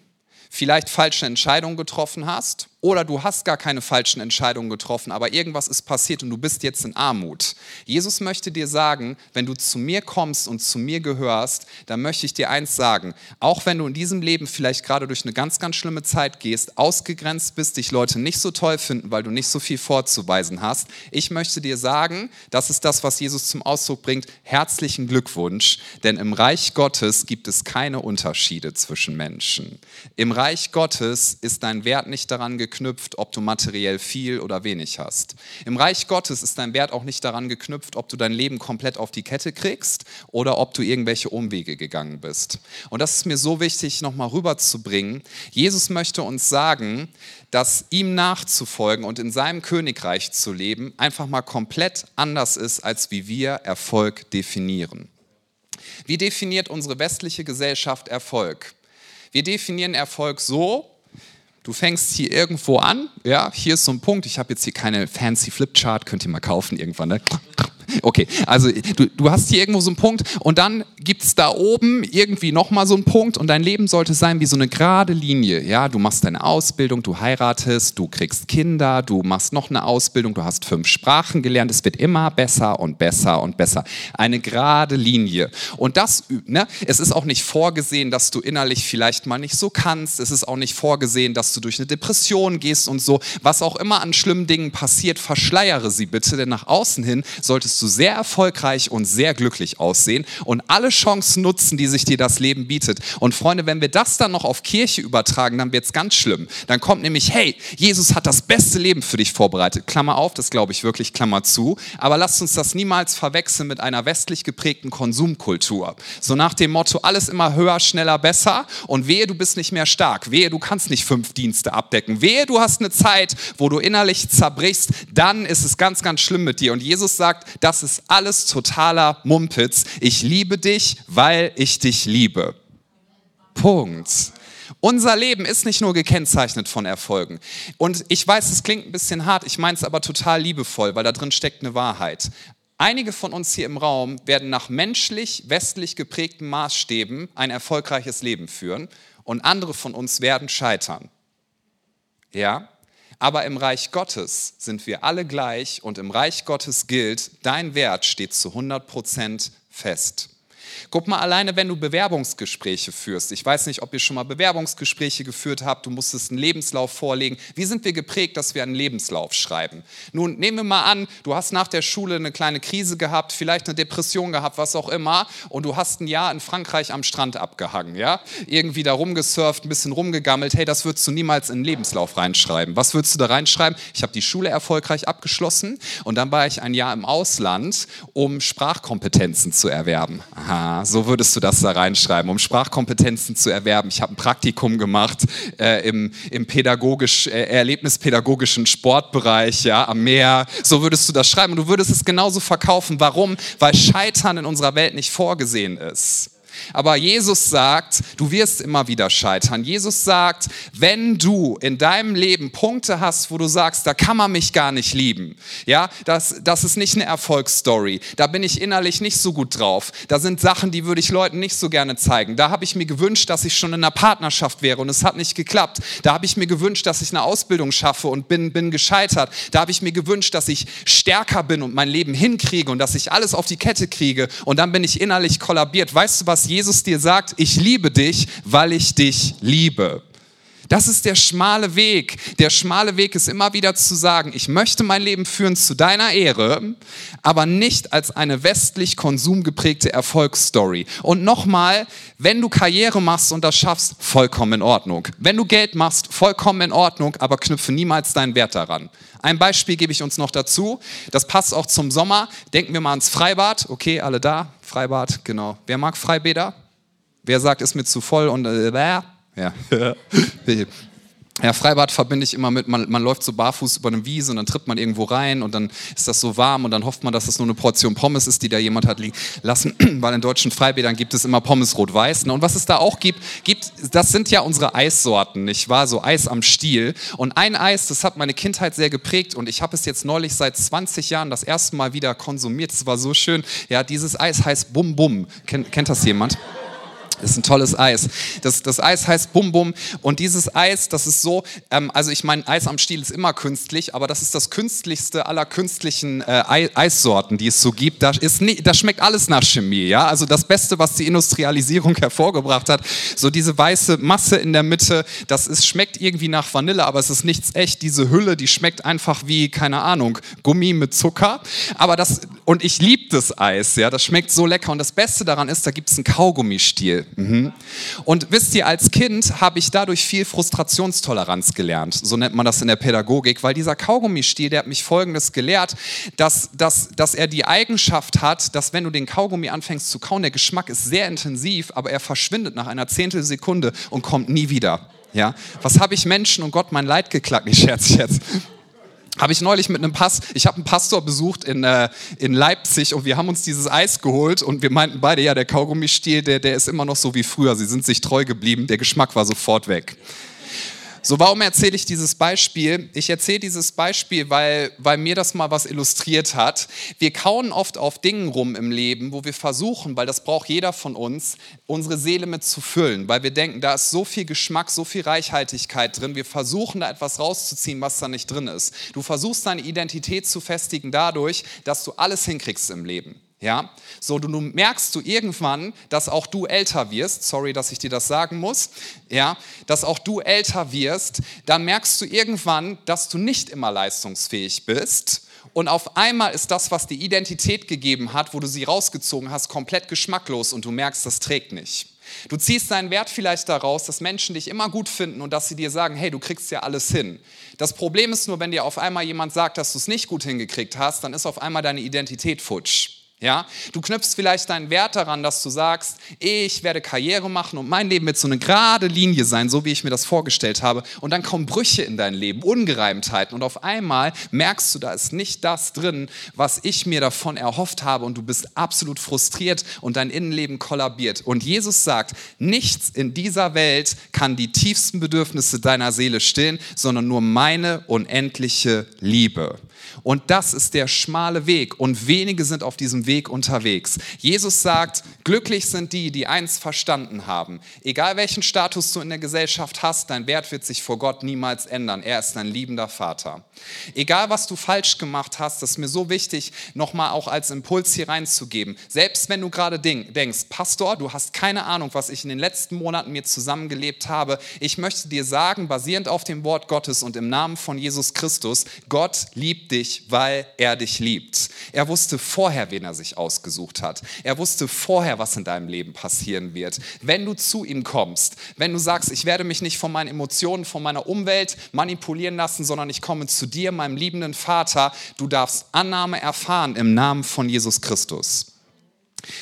vielleicht falsche Entscheidungen getroffen hast oder du hast gar keine falschen Entscheidungen getroffen, aber irgendwas ist passiert und du bist jetzt in Armut. Jesus möchte dir sagen, wenn du zu mir kommst und zu mir gehörst, dann möchte ich dir eins sagen. Auch wenn du in diesem Leben vielleicht gerade durch eine ganz, ganz schlimme Zeit gehst, ausgegrenzt bist, dich Leute nicht so toll finden, weil du nicht so viel vorzuweisen hast, ich möchte dir sagen, das ist das, was Jesus zum Ausdruck bringt, herzlichen Glückwunsch, denn im Reich Gottes gibt es keine Unterschiede zwischen Menschen. Im Reich Gottes ist dein Wert nicht daran geknüpft, geknüpft, ob du materiell viel oder wenig hast. Im Reich Gottes ist dein Wert auch nicht daran geknüpft, ob du dein Leben komplett auf die Kette kriegst oder ob du irgendwelche Umwege gegangen bist. Und das ist mir so wichtig, nochmal rüberzubringen. Jesus möchte uns sagen, dass ihm nachzufolgen und in seinem Königreich zu leben einfach mal komplett anders ist, als wie wir Erfolg definieren. Wie definiert unsere westliche Gesellschaft Erfolg? Wir definieren Erfolg so, Du fängst hier irgendwo an, ja, hier ist so ein Punkt, ich habe jetzt hier keine fancy Flipchart, könnt ihr mal kaufen irgendwann, ne? Okay, also du, du hast hier irgendwo so einen Punkt und dann gibt es da oben irgendwie nochmal so einen Punkt und dein Leben sollte sein wie so eine gerade Linie. Ja, du machst deine Ausbildung, du heiratest, du kriegst Kinder, du machst noch eine Ausbildung, du hast fünf Sprachen gelernt, es wird immer besser und besser und besser. Eine gerade Linie. Und das, ne, es ist auch nicht vorgesehen, dass du innerlich vielleicht mal nicht so kannst. Es ist auch nicht vorgesehen, dass du durch eine Depression gehst und so. Was auch immer an schlimmen Dingen passiert, verschleiere sie bitte, denn nach außen hin solltest wirst du sehr erfolgreich und sehr glücklich aussehen und alle Chancen nutzen, die sich dir das Leben bietet. Und Freunde, wenn wir das dann noch auf Kirche übertragen, dann wird es ganz schlimm. Dann kommt nämlich, hey, Jesus hat das beste Leben für dich vorbereitet. Klammer auf, das glaube ich wirklich, Klammer zu. Aber lasst uns das niemals verwechseln mit einer westlich geprägten Konsumkultur. So nach dem Motto, alles immer höher, schneller, besser und wehe, du bist nicht mehr stark. Wehe, du kannst nicht fünf Dienste abdecken. Wehe, du hast eine Zeit, wo du innerlich zerbrichst. Dann ist es ganz, ganz schlimm mit dir. Und Jesus sagt, das ist alles totaler Mumpitz. Ich liebe dich, weil ich dich liebe. Punkt. Unser Leben ist nicht nur gekennzeichnet von Erfolgen. Und ich weiß, es klingt ein bisschen hart, ich meine es aber total liebevoll, weil da drin steckt eine Wahrheit. Einige von uns hier im Raum werden nach menschlich, westlich geprägten Maßstäben ein erfolgreiches Leben führen und andere von uns werden scheitern. Ja? Aber im Reich Gottes sind wir alle gleich und im Reich Gottes gilt, dein Wert steht zu 100 Prozent fest. Guck mal, alleine wenn du Bewerbungsgespräche führst. Ich weiß nicht, ob ihr schon mal Bewerbungsgespräche geführt habt. Du musstest einen Lebenslauf vorlegen. Wie sind wir geprägt, dass wir einen Lebenslauf schreiben? Nun, nehmen wir mal an, du hast nach der Schule eine kleine Krise gehabt, vielleicht eine Depression gehabt, was auch immer. Und du hast ein Jahr in Frankreich am Strand abgehangen, ja? Irgendwie da rumgesurft, ein bisschen rumgegammelt. Hey, das würdest du niemals in einen Lebenslauf reinschreiben. Was würdest du da reinschreiben? Ich habe die Schule erfolgreich abgeschlossen und dann war ich ein Jahr im Ausland, um Sprachkompetenzen zu erwerben. Aha so würdest du das da reinschreiben, um Sprachkompetenzen zu erwerben. Ich habe ein Praktikum gemacht äh, im, im pädagogisch, äh, erlebnispädagogischen Sportbereich ja, am Meer. So würdest du das schreiben und du würdest es genauso verkaufen. Warum? Weil Scheitern in unserer Welt nicht vorgesehen ist. Aber Jesus sagt, du wirst immer wieder scheitern. Jesus sagt, wenn du in deinem Leben Punkte hast, wo du sagst, da kann man mich gar nicht lieben, ja, das, das ist nicht eine Erfolgsstory, da bin ich innerlich nicht so gut drauf, da sind Sachen, die würde ich Leuten nicht so gerne zeigen. Da habe ich mir gewünscht, dass ich schon in einer Partnerschaft wäre und es hat nicht geklappt. Da habe ich mir gewünscht, dass ich eine Ausbildung schaffe und bin, bin gescheitert. Da habe ich mir gewünscht, dass ich stärker bin und mein Leben hinkriege und dass ich alles auf die Kette kriege und dann bin ich innerlich kollabiert. Weißt du, was Jesus dir sagt? Ich liebe dich, weil ich dich liebe. Das ist der schmale Weg. Der schmale Weg ist immer wieder zu sagen, ich möchte mein Leben führen zu deiner Ehre, aber nicht als eine westlich konsumgeprägte Erfolgsstory. Und nochmal, wenn du Karriere machst und das schaffst, vollkommen in Ordnung. Wenn du Geld machst, vollkommen in Ordnung, aber knüpfe niemals deinen Wert daran. Ein Beispiel gebe ich uns noch dazu. Das passt auch zum Sommer. Denken wir mal ans Freibad. Okay, alle da? Freibad, genau. Wer mag Freibäder? Wer sagt, ist mir zu voll und äh, ja. Ja, Freibad verbinde ich immer mit, man, man läuft so barfuß über eine Wiese und dann tritt man irgendwo rein und dann ist das so warm und dann hofft man, dass das nur eine Portion Pommes ist, die da jemand hat liegen lassen, weil in deutschen Freibädern gibt es immer Pommes rot-weiß. Ne? Und was es da auch gibt, gibt, das sind ja unsere Eissorten, nicht wahr? So Eis am Stiel. Und ein Eis, das hat meine Kindheit sehr geprägt und ich habe es jetzt neulich seit 20 Jahren das erste Mal wieder konsumiert. Es war so schön. Ja, dieses Eis heißt Bum Bum. Kennt, kennt das jemand? Das ist ein tolles Eis. Das, das Eis heißt Bum Bum und dieses Eis, das ist so, ähm, also ich meine, Eis am Stiel ist immer künstlich, aber das ist das künstlichste aller künstlichen äh, Eissorten, die es so gibt. Da, ist nie, da schmeckt alles nach Chemie, ja. Also das Beste, was die Industrialisierung hervorgebracht hat, so diese weiße Masse in der Mitte, das ist, schmeckt irgendwie nach Vanille, aber es ist nichts echt. Diese Hülle, die schmeckt einfach wie, keine Ahnung, Gummi mit Zucker. Aber das, und ich liebe das Eis, ja, das schmeckt so lecker. Und das Beste daran ist, da gibt es einen Kaugummistiel. Mhm. Und wisst ihr, als Kind habe ich dadurch viel Frustrationstoleranz gelernt. So nennt man das in der Pädagogik, weil dieser Kaugummistiel, der hat mich Folgendes gelehrt, dass, dass, dass er die Eigenschaft hat, dass wenn du den Kaugummi anfängst zu kauen, der Geschmack ist sehr intensiv, aber er verschwindet nach einer Zehntelsekunde und kommt nie wieder. Ja? Was habe ich Menschen und Gott mein Leid geklagt? Ich scherze jetzt habe ich neulich mit einem Pass, ich habe einen Pastor besucht in, äh, in Leipzig und wir haben uns dieses Eis geholt und wir meinten beide, ja, der Kaugummistiel, der, der ist immer noch so wie früher, sie sind sich treu geblieben, der Geschmack war sofort weg. So, warum erzähle ich dieses Beispiel? Ich erzähle dieses Beispiel, weil, weil mir das mal was illustriert hat. Wir kauen oft auf Dingen rum im Leben, wo wir versuchen, weil das braucht jeder von uns, unsere Seele mit zu füllen, weil wir denken, da ist so viel Geschmack, so viel Reichhaltigkeit drin. Wir versuchen da etwas rauszuziehen, was da nicht drin ist. Du versuchst deine Identität zu festigen dadurch, dass du alles hinkriegst im Leben. Ja, so du, du merkst du irgendwann, dass auch du älter wirst. Sorry, dass ich dir das sagen muss. Ja, dass auch du älter wirst. Dann merkst du irgendwann, dass du nicht immer leistungsfähig bist. Und auf einmal ist das, was die Identität gegeben hat, wo du sie rausgezogen hast, komplett geschmacklos und du merkst, das trägt nicht. Du ziehst deinen Wert vielleicht daraus, dass Menschen dich immer gut finden und dass sie dir sagen, hey, du kriegst ja alles hin. Das Problem ist nur, wenn dir auf einmal jemand sagt, dass du es nicht gut hingekriegt hast, dann ist auf einmal deine Identität futsch. Ja, du knüpfst vielleicht deinen Wert daran, dass du sagst, ich werde Karriere machen und mein Leben wird so eine gerade Linie sein, so wie ich mir das vorgestellt habe. Und dann kommen Brüche in dein Leben, Ungereimtheiten. Und auf einmal merkst du, da ist nicht das drin, was ich mir davon erhofft habe. Und du bist absolut frustriert und dein Innenleben kollabiert. Und Jesus sagt, nichts in dieser Welt kann die tiefsten Bedürfnisse deiner Seele stillen, sondern nur meine unendliche Liebe. Und das ist der schmale Weg und wenige sind auf diesem Weg unterwegs. Jesus sagt, glücklich sind die, die eins verstanden haben. Egal welchen Status du in der Gesellschaft hast, dein Wert wird sich vor Gott niemals ändern. Er ist dein liebender Vater. Egal was du falsch gemacht hast, das ist mir so wichtig, nochmal auch als Impuls hier reinzugeben. Selbst wenn du gerade denkst, Pastor, du hast keine Ahnung, was ich in den letzten Monaten mir zusammengelebt habe. Ich möchte dir sagen, basierend auf dem Wort Gottes und im Namen von Jesus Christus, Gott liebt dich weil er dich liebt. Er wusste vorher, wen er sich ausgesucht hat. Er wusste vorher, was in deinem Leben passieren wird. Wenn du zu ihm kommst, wenn du sagst, ich werde mich nicht von meinen Emotionen, von meiner Umwelt manipulieren lassen, sondern ich komme zu dir, meinem liebenden Vater, du darfst Annahme erfahren im Namen von Jesus Christus.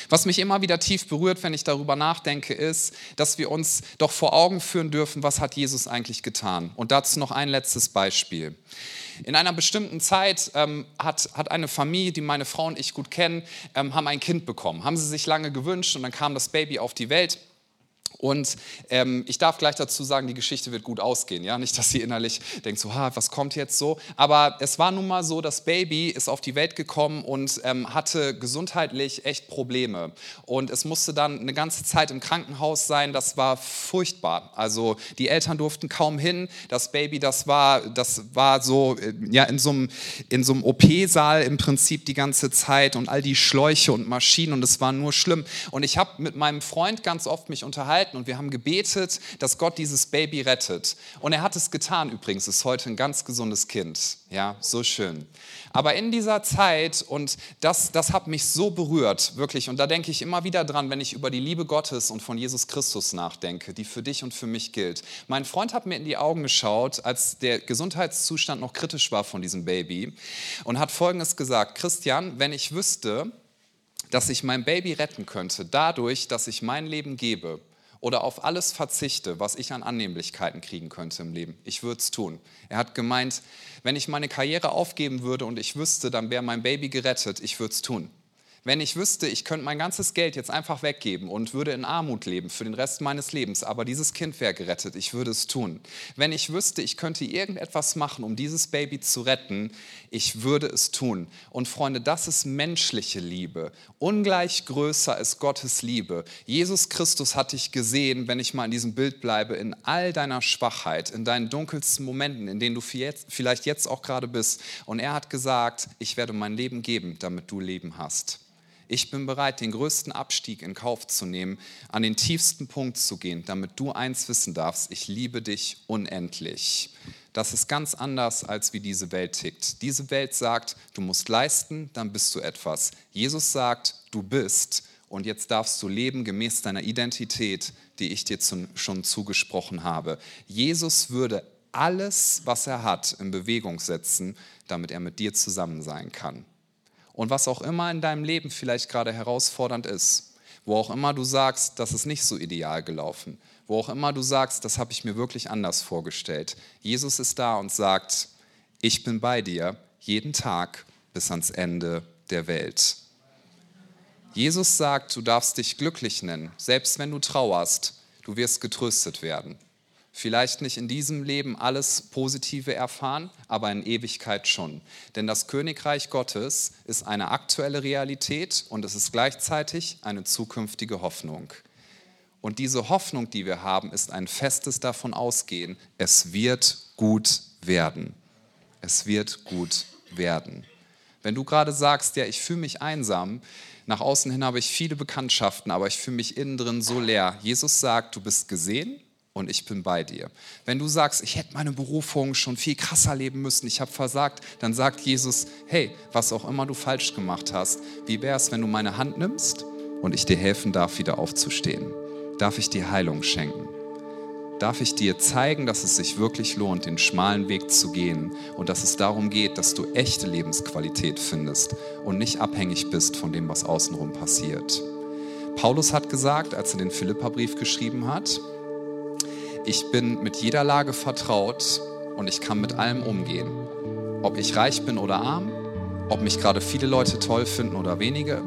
Was mich immer wieder tief berührt, wenn ich darüber nachdenke, ist, dass wir uns doch vor Augen führen dürfen, was hat Jesus eigentlich getan. Und dazu noch ein letztes Beispiel. In einer bestimmten Zeit ähm, hat, hat eine Familie, die meine Frau und ich gut kennen, ähm, haben ein Kind bekommen. Haben sie sich lange gewünscht und dann kam das Baby auf die Welt. Und ähm, ich darf gleich dazu sagen, die Geschichte wird gut ausgehen. Ja? Nicht, dass sie innerlich denkt, so, ha, was kommt jetzt so. Aber es war nun mal so, das Baby ist auf die Welt gekommen und ähm, hatte gesundheitlich echt Probleme. Und es musste dann eine ganze Zeit im Krankenhaus sein. Das war furchtbar. Also die Eltern durften kaum hin. Das Baby, das war, das war so äh, ja, in so einem, in so einem OP-Saal im Prinzip die ganze Zeit und all die Schläuche und Maschinen und es war nur schlimm. Und ich habe mit meinem Freund ganz oft mich unterhalten unterhalten und wir haben gebetet, dass Gott dieses Baby rettet. Und er hat es getan übrigens, ist heute ein ganz gesundes Kind. Ja, so schön. Aber in dieser Zeit, und das, das hat mich so berührt, wirklich, und da denke ich immer wieder dran, wenn ich über die Liebe Gottes und von Jesus Christus nachdenke, die für dich und für mich gilt. Mein Freund hat mir in die Augen geschaut, als der Gesundheitszustand noch kritisch war von diesem Baby und hat Folgendes gesagt, Christian, wenn ich wüsste, dass ich mein Baby retten könnte, dadurch, dass ich mein Leben gebe, oder auf alles verzichte, was ich an Annehmlichkeiten kriegen könnte im Leben. Ich würde es tun. Er hat gemeint, wenn ich meine Karriere aufgeben würde und ich wüsste, dann wäre mein Baby gerettet, ich würde es tun. Wenn ich wüsste, ich könnte mein ganzes Geld jetzt einfach weggeben und würde in Armut leben für den Rest meines Lebens, aber dieses Kind wäre gerettet, ich würde es tun. Wenn ich wüsste, ich könnte irgendetwas machen, um dieses Baby zu retten, ich würde es tun. Und Freunde, das ist menschliche Liebe. Ungleich größer ist Gottes Liebe. Jesus Christus hat dich gesehen, wenn ich mal in diesem Bild bleibe, in all deiner Schwachheit, in deinen dunkelsten Momenten, in denen du vielleicht jetzt auch gerade bist. Und er hat gesagt, ich werde mein Leben geben, damit du Leben hast. Ich bin bereit, den größten Abstieg in Kauf zu nehmen, an den tiefsten Punkt zu gehen, damit du eins wissen darfst, ich liebe dich unendlich. Das ist ganz anders, als wie diese Welt tickt. Diese Welt sagt, du musst leisten, dann bist du etwas. Jesus sagt, du bist und jetzt darfst du leben gemäß deiner Identität, die ich dir schon zugesprochen habe. Jesus würde alles, was er hat, in Bewegung setzen, damit er mit dir zusammen sein kann. Und was auch immer in deinem Leben vielleicht gerade herausfordernd ist, wo auch immer du sagst, das ist nicht so ideal gelaufen, wo auch immer du sagst, das habe ich mir wirklich anders vorgestellt. Jesus ist da und sagt, ich bin bei dir jeden Tag bis ans Ende der Welt. Jesus sagt, du darfst dich glücklich nennen, selbst wenn du trauerst, du wirst getröstet werden vielleicht nicht in diesem Leben alles Positive erfahren, aber in Ewigkeit schon. Denn das Königreich Gottes ist eine aktuelle Realität und es ist gleichzeitig eine zukünftige Hoffnung. Und diese Hoffnung, die wir haben, ist ein festes davon ausgehen, es wird gut werden. Es wird gut werden. Wenn du gerade sagst, ja, ich fühle mich einsam, nach außen hin habe ich viele Bekanntschaften, aber ich fühle mich innen drin so leer. Jesus sagt, du bist gesehen, und ich bin bei dir. Wenn du sagst, ich hätte meine Berufung schon viel krasser leben müssen, ich habe versagt, dann sagt Jesus, hey, was auch immer du falsch gemacht hast, wie wäre es, wenn du meine Hand nimmst und ich dir helfen darf, wieder aufzustehen? Darf ich dir Heilung schenken? Darf ich dir zeigen, dass es sich wirklich lohnt, den schmalen Weg zu gehen und dass es darum geht, dass du echte Lebensqualität findest und nicht abhängig bist von dem, was außenrum passiert? Paulus hat gesagt, als er den Philipperbrief geschrieben hat, ich bin mit jeder Lage vertraut und ich kann mit allem umgehen. Ob ich reich bin oder arm, ob mich gerade viele Leute toll finden oder wenige,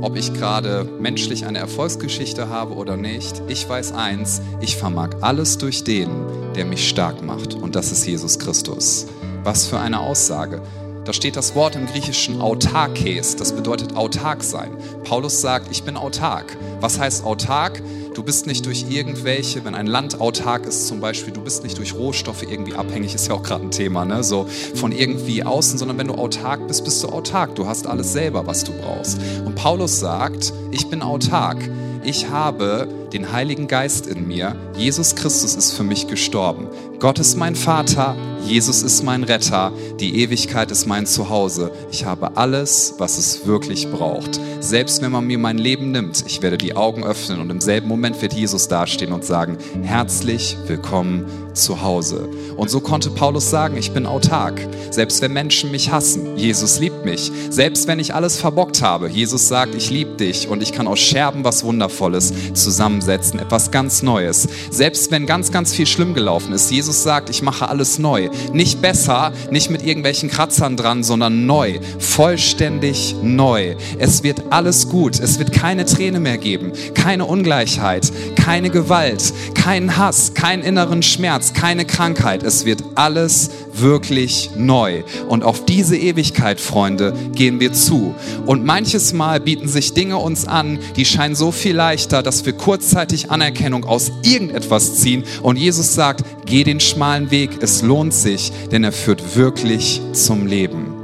ob ich gerade menschlich eine Erfolgsgeschichte habe oder nicht, ich weiß eins, ich vermag alles durch den, der mich stark macht. Und das ist Jesus Christus. Was für eine Aussage. Da steht das Wort im Griechischen autarkes, das bedeutet autark sein. Paulus sagt, ich bin autark. Was heißt autark? Du bist nicht durch irgendwelche, wenn ein Land autark ist zum Beispiel, du bist nicht durch Rohstoffe irgendwie abhängig, ist ja auch gerade ein Thema, ne? so von irgendwie außen, sondern wenn du autark bist, bist du autark. Du hast alles selber, was du brauchst. Und Paulus sagt, ich bin autark. Ich habe den Heiligen Geist in mir. Jesus Christus ist für mich gestorben. Gott ist mein Vater. Jesus ist mein Retter, die Ewigkeit ist mein Zuhause. Ich habe alles, was es wirklich braucht. Selbst wenn man mir mein Leben nimmt, ich werde die Augen öffnen und im selben Moment wird Jesus dastehen und sagen, herzlich willkommen zu Hause. Und so konnte Paulus sagen, ich bin autark. Selbst wenn Menschen mich hassen, Jesus liebt mich. Selbst wenn ich alles verbockt habe, Jesus sagt, ich liebe dich und ich kann aus Scherben was Wundervolles zusammensetzen, etwas ganz Neues. Selbst wenn ganz, ganz viel schlimm gelaufen ist, Jesus sagt, ich mache alles neu. Nicht besser, nicht mit irgendwelchen Kratzern dran, sondern neu, vollständig neu. Es wird alles gut. Es wird keine Träne mehr geben, keine Ungleichheit, keine Gewalt, keinen Hass, keinen inneren Schmerz, keine Krankheit. Es wird alles wirklich neu. Und auf diese Ewigkeit, Freunde, gehen wir zu. Und manches Mal bieten sich Dinge uns an, die scheinen so viel leichter, dass wir kurzzeitig Anerkennung aus irgendetwas ziehen. Und Jesus sagt, geh den schmalen Weg, es lohnt sich, denn er führt wirklich zum Leben.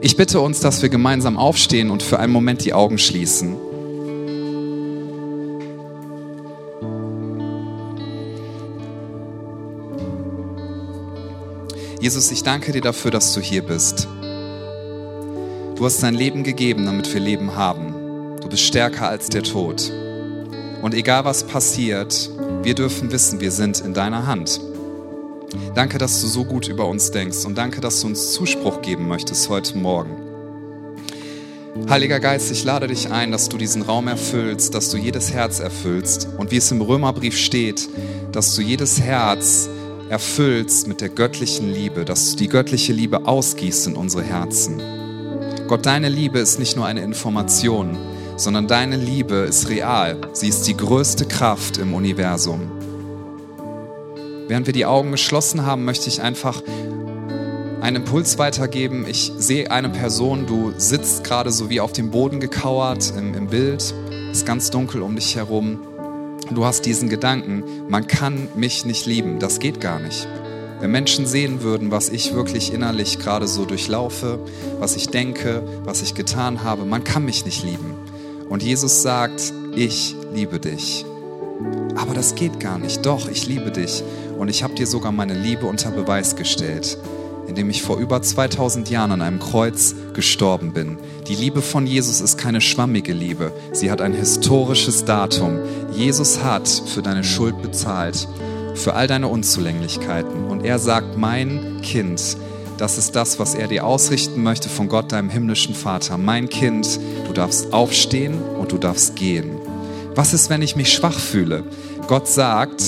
Ich bitte uns, dass wir gemeinsam aufstehen und für einen Moment die Augen schließen. Jesus, ich danke dir dafür, dass du hier bist. Du hast dein Leben gegeben, damit wir Leben haben. Du bist stärker als der Tod. Und egal was passiert, wir dürfen wissen, wir sind in deiner Hand. Danke, dass du so gut über uns denkst und danke, dass du uns Zuspruch geben möchtest heute Morgen. Heiliger Geist, ich lade dich ein, dass du diesen Raum erfüllst, dass du jedes Herz erfüllst und wie es im Römerbrief steht, dass du jedes Herz erfüllst mit der göttlichen Liebe, dass du die göttliche Liebe ausgießt in unsere Herzen. Gott, deine Liebe ist nicht nur eine Information, sondern deine Liebe ist real. Sie ist die größte Kraft im Universum. Während wir die Augen geschlossen haben, möchte ich einfach einen Impuls weitergeben. Ich sehe eine Person, du sitzt gerade so wie auf dem Boden gekauert im, im Bild, es ist ganz dunkel um dich herum du hast diesen Gedanken, man kann mich nicht lieben, das geht gar nicht. Wenn Menschen sehen würden, was ich wirklich innerlich gerade so durchlaufe, was ich denke, was ich getan habe, man kann mich nicht lieben. Und Jesus sagt, ich liebe dich. Aber das geht gar nicht. Doch, ich liebe dich. Und ich habe dir sogar meine Liebe unter Beweis gestellt in dem ich vor über 2000 Jahren an einem Kreuz gestorben bin. Die Liebe von Jesus ist keine schwammige Liebe, sie hat ein historisches Datum. Jesus hat für deine Schuld bezahlt, für all deine Unzulänglichkeiten. Und er sagt, mein Kind, das ist das, was er dir ausrichten möchte von Gott, deinem himmlischen Vater. Mein Kind, du darfst aufstehen und du darfst gehen. Was ist, wenn ich mich schwach fühle? Gott sagt,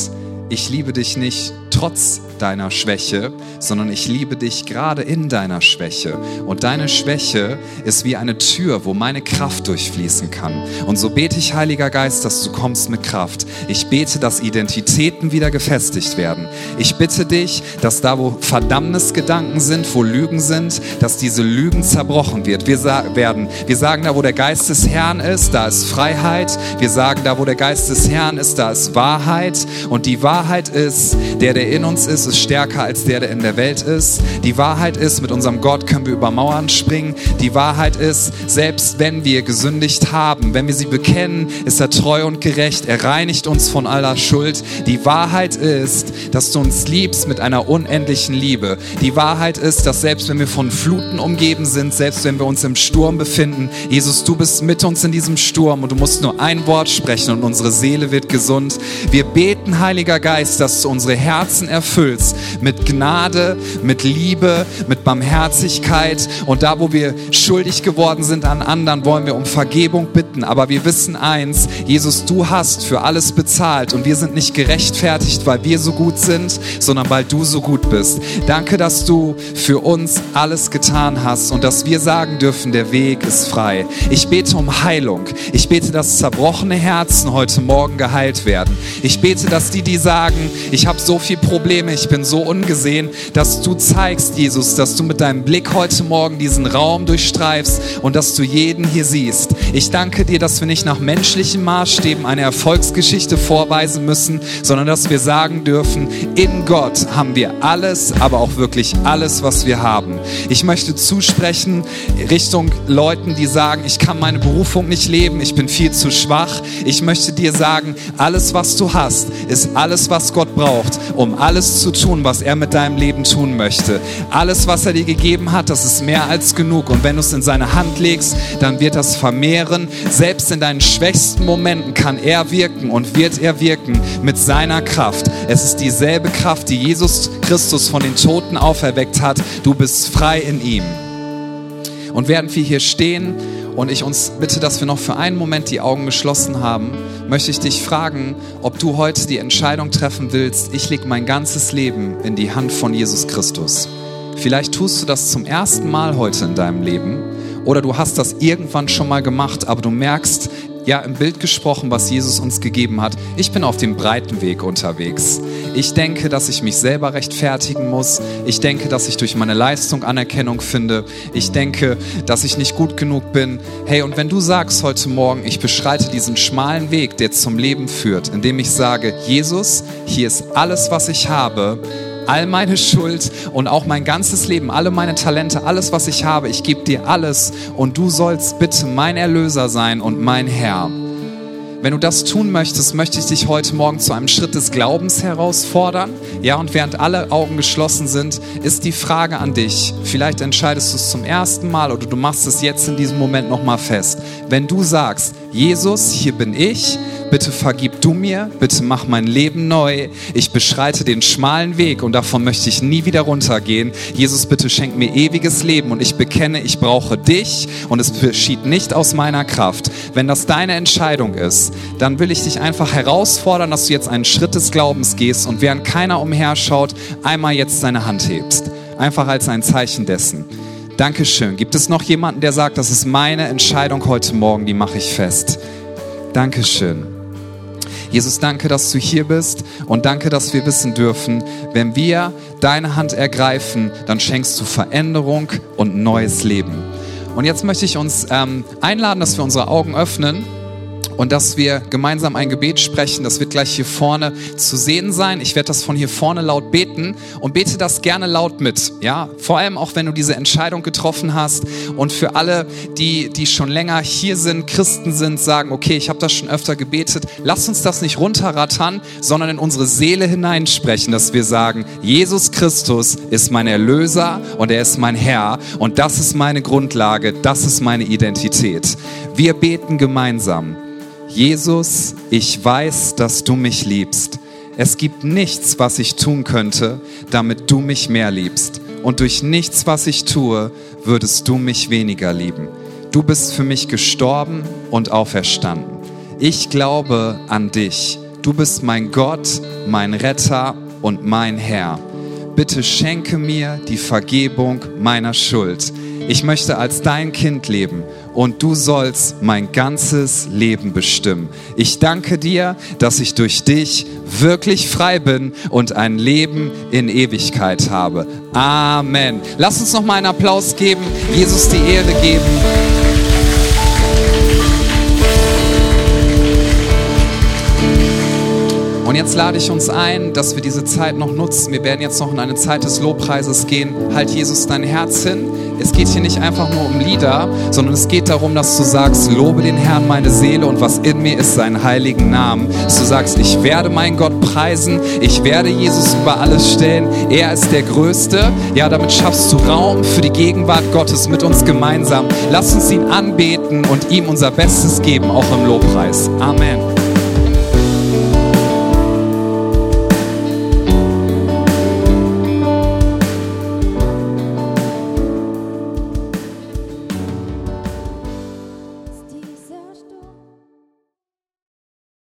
ich liebe dich nicht trotz deiner Schwäche, sondern ich liebe dich gerade in deiner Schwäche. Und deine Schwäche ist wie eine Tür, wo meine Kraft durchfließen kann. Und so bete ich, Heiliger Geist, dass du kommst mit Kraft. Ich bete, dass Identitäten wieder gefestigt werden. Ich bitte dich, dass da, wo Verdammnisgedanken sind, wo Lügen sind, dass diese Lügen zerbrochen wird. Wir werden. Wir sagen, da, wo der Geist des Herrn ist, da ist Freiheit. Wir sagen, da, wo der Geist des Herrn ist, da ist Wahrheit. Und die Wahrheit ist, der, der in uns ist, ist stärker als der, der in der Welt ist. Die Wahrheit ist, mit unserem Gott können wir über Mauern springen. Die Wahrheit ist, selbst wenn wir gesündigt haben, wenn wir sie bekennen, ist er treu und gerecht. Er reinigt uns von aller Schuld. Die Wahrheit ist, dass du uns liebst mit einer unendlichen Liebe. Die Wahrheit ist, dass selbst wenn wir von Fluten umgeben sind, selbst wenn wir uns im Sturm befinden, Jesus, du bist mit uns in diesem Sturm und du musst nur ein Wort sprechen und unsere Seele wird gesund. Wir beten, Heiliger Geist, dass du unsere Herzen erfüllst mit Gnade, mit Liebe, mit Barmherzigkeit. Und da, wo wir schuldig geworden sind an anderen, wollen wir um Vergebung bitten. Aber wir wissen eins, Jesus, du hast für alles bezahlt und wir sind nicht gerechtfertigt, weil wir so gut sind, sondern weil du so gut bist. Danke, dass du für uns alles getan hast und dass wir sagen dürfen, der Weg ist frei. Ich bete um Heilung. Ich bete, dass zerbrochene Herzen heute Morgen geheilt werden. Ich bete, dass die, die sagen, ich habe so viele Probleme, ich bin so ungesehen, dass du zeigst, Jesus, dass du mit deinem Blick heute Morgen diesen Raum durchstreifst und dass du jeden hier siehst. Ich danke dir, dass wir nicht nach menschlichen Maßstäben eine Erfolgsgeschichte vorweisen müssen, sondern dass wir sagen dürfen, in Gott haben wir alles, aber auch wirklich alles, was wir haben. Ich möchte zusprechen Richtung Leuten, die sagen, ich kann meine Berufung nicht leben, ich bin viel zu schwach. Ich möchte dir sagen, alles, was du hast, ist alles, was Gott braucht, um alles zu tun, was er mit deinem Leben tun möchte. Alles, was er dir gegeben hat, das ist mehr als genug. Und wenn du es in seine Hand legst, dann wird das vermehren. Selbst in deinen schwächsten Momenten kann er wirken und wird er wirken mit seiner Kraft. Es ist dieselbe Kraft, die Jesus Christus von den Toten auferweckt hat. Du bist frei in ihm. Und während wir hier stehen und ich uns bitte, dass wir noch für einen Moment die Augen geschlossen haben, möchte ich dich fragen, ob du heute die Entscheidung treffen willst, ich lege mein ganzes Leben in die Hand von Jesus Christus. Vielleicht tust du das zum ersten Mal heute in deinem Leben oder du hast das irgendwann schon mal gemacht, aber du merkst, ja, im Bild gesprochen, was Jesus uns gegeben hat. Ich bin auf dem breiten Weg unterwegs. Ich denke, dass ich mich selber rechtfertigen muss. Ich denke, dass ich durch meine Leistung Anerkennung finde. Ich denke, dass ich nicht gut genug bin. Hey, und wenn du sagst heute Morgen, ich beschreite diesen schmalen Weg, der zum Leben führt, indem ich sage, Jesus, hier ist alles, was ich habe, all meine Schuld und auch mein ganzes Leben, alle meine Talente, alles, was ich habe, ich gebe dir alles und du sollst bitte mein Erlöser sein und mein Herr. Wenn du das tun möchtest, möchte ich dich heute Morgen zu einem Schritt des Glaubens herausfordern. Ja, und während alle Augen geschlossen sind, ist die Frage an dich. Vielleicht entscheidest du es zum ersten Mal oder du machst es jetzt in diesem Moment nochmal fest. Wenn du sagst, Jesus, hier bin ich, bitte vergib du mir, bitte mach mein Leben neu. Ich beschreite den schmalen Weg und davon möchte ich nie wieder runtergehen. Jesus, bitte schenk mir ewiges Leben und ich bekenne, ich brauche dich und es geschieht nicht aus meiner Kraft. Wenn das deine Entscheidung ist, dann will ich dich einfach herausfordern, dass du jetzt einen Schritt des Glaubens gehst und während keiner umherschaut, einmal jetzt deine Hand hebst. Einfach als ein Zeichen dessen. Dankeschön. Gibt es noch jemanden, der sagt, das ist meine Entscheidung heute Morgen, die mache ich fest? Dankeschön. Jesus, danke, dass du hier bist und danke, dass wir wissen dürfen, wenn wir deine Hand ergreifen, dann schenkst du Veränderung und neues Leben. Und jetzt möchte ich uns ähm, einladen, dass wir unsere Augen öffnen und dass wir gemeinsam ein Gebet sprechen. Das wird gleich hier vorne zu sehen sein. Ich werde das von hier vorne laut beten und bete das gerne laut mit. Ja, vor allem auch wenn du diese Entscheidung getroffen hast und für alle, die die schon länger hier sind, Christen sind, sagen, okay, ich habe das schon öfter gebetet. Lass uns das nicht runterrattern, sondern in unsere Seele hineinsprechen, dass wir sagen, Jesus Christus ist mein Erlöser und er ist mein Herr und das ist meine Grundlage, das ist meine Identität. Wir beten gemeinsam. Jesus, ich weiß, dass du mich liebst. Es gibt nichts, was ich tun könnte, damit du mich mehr liebst. Und durch nichts, was ich tue, würdest du mich weniger lieben. Du bist für mich gestorben und auferstanden. Ich glaube an dich. Du bist mein Gott, mein Retter und mein Herr. Bitte schenke mir die Vergebung meiner Schuld. Ich möchte als dein Kind leben und du sollst mein ganzes Leben bestimmen. Ich danke dir, dass ich durch dich wirklich frei bin und ein Leben in Ewigkeit habe. Amen. Lass uns noch mal einen Applaus geben, Jesus die Ehre geben. Und jetzt lade ich uns ein, dass wir diese Zeit noch nutzen. Wir werden jetzt noch in eine Zeit des Lobpreises gehen. Halt Jesus dein Herz hin. Es geht hier nicht einfach nur um Lieder, sondern es geht darum, dass du sagst, lobe den Herrn meine Seele und was in mir ist, seinen heiligen Namen. Dass du sagst, ich werde meinen Gott preisen, ich werde Jesus über alles stellen. Er ist der Größte. Ja, damit schaffst du Raum für die Gegenwart Gottes mit uns gemeinsam. Lass uns ihn anbeten und ihm unser Bestes geben, auch im Lobpreis. Amen.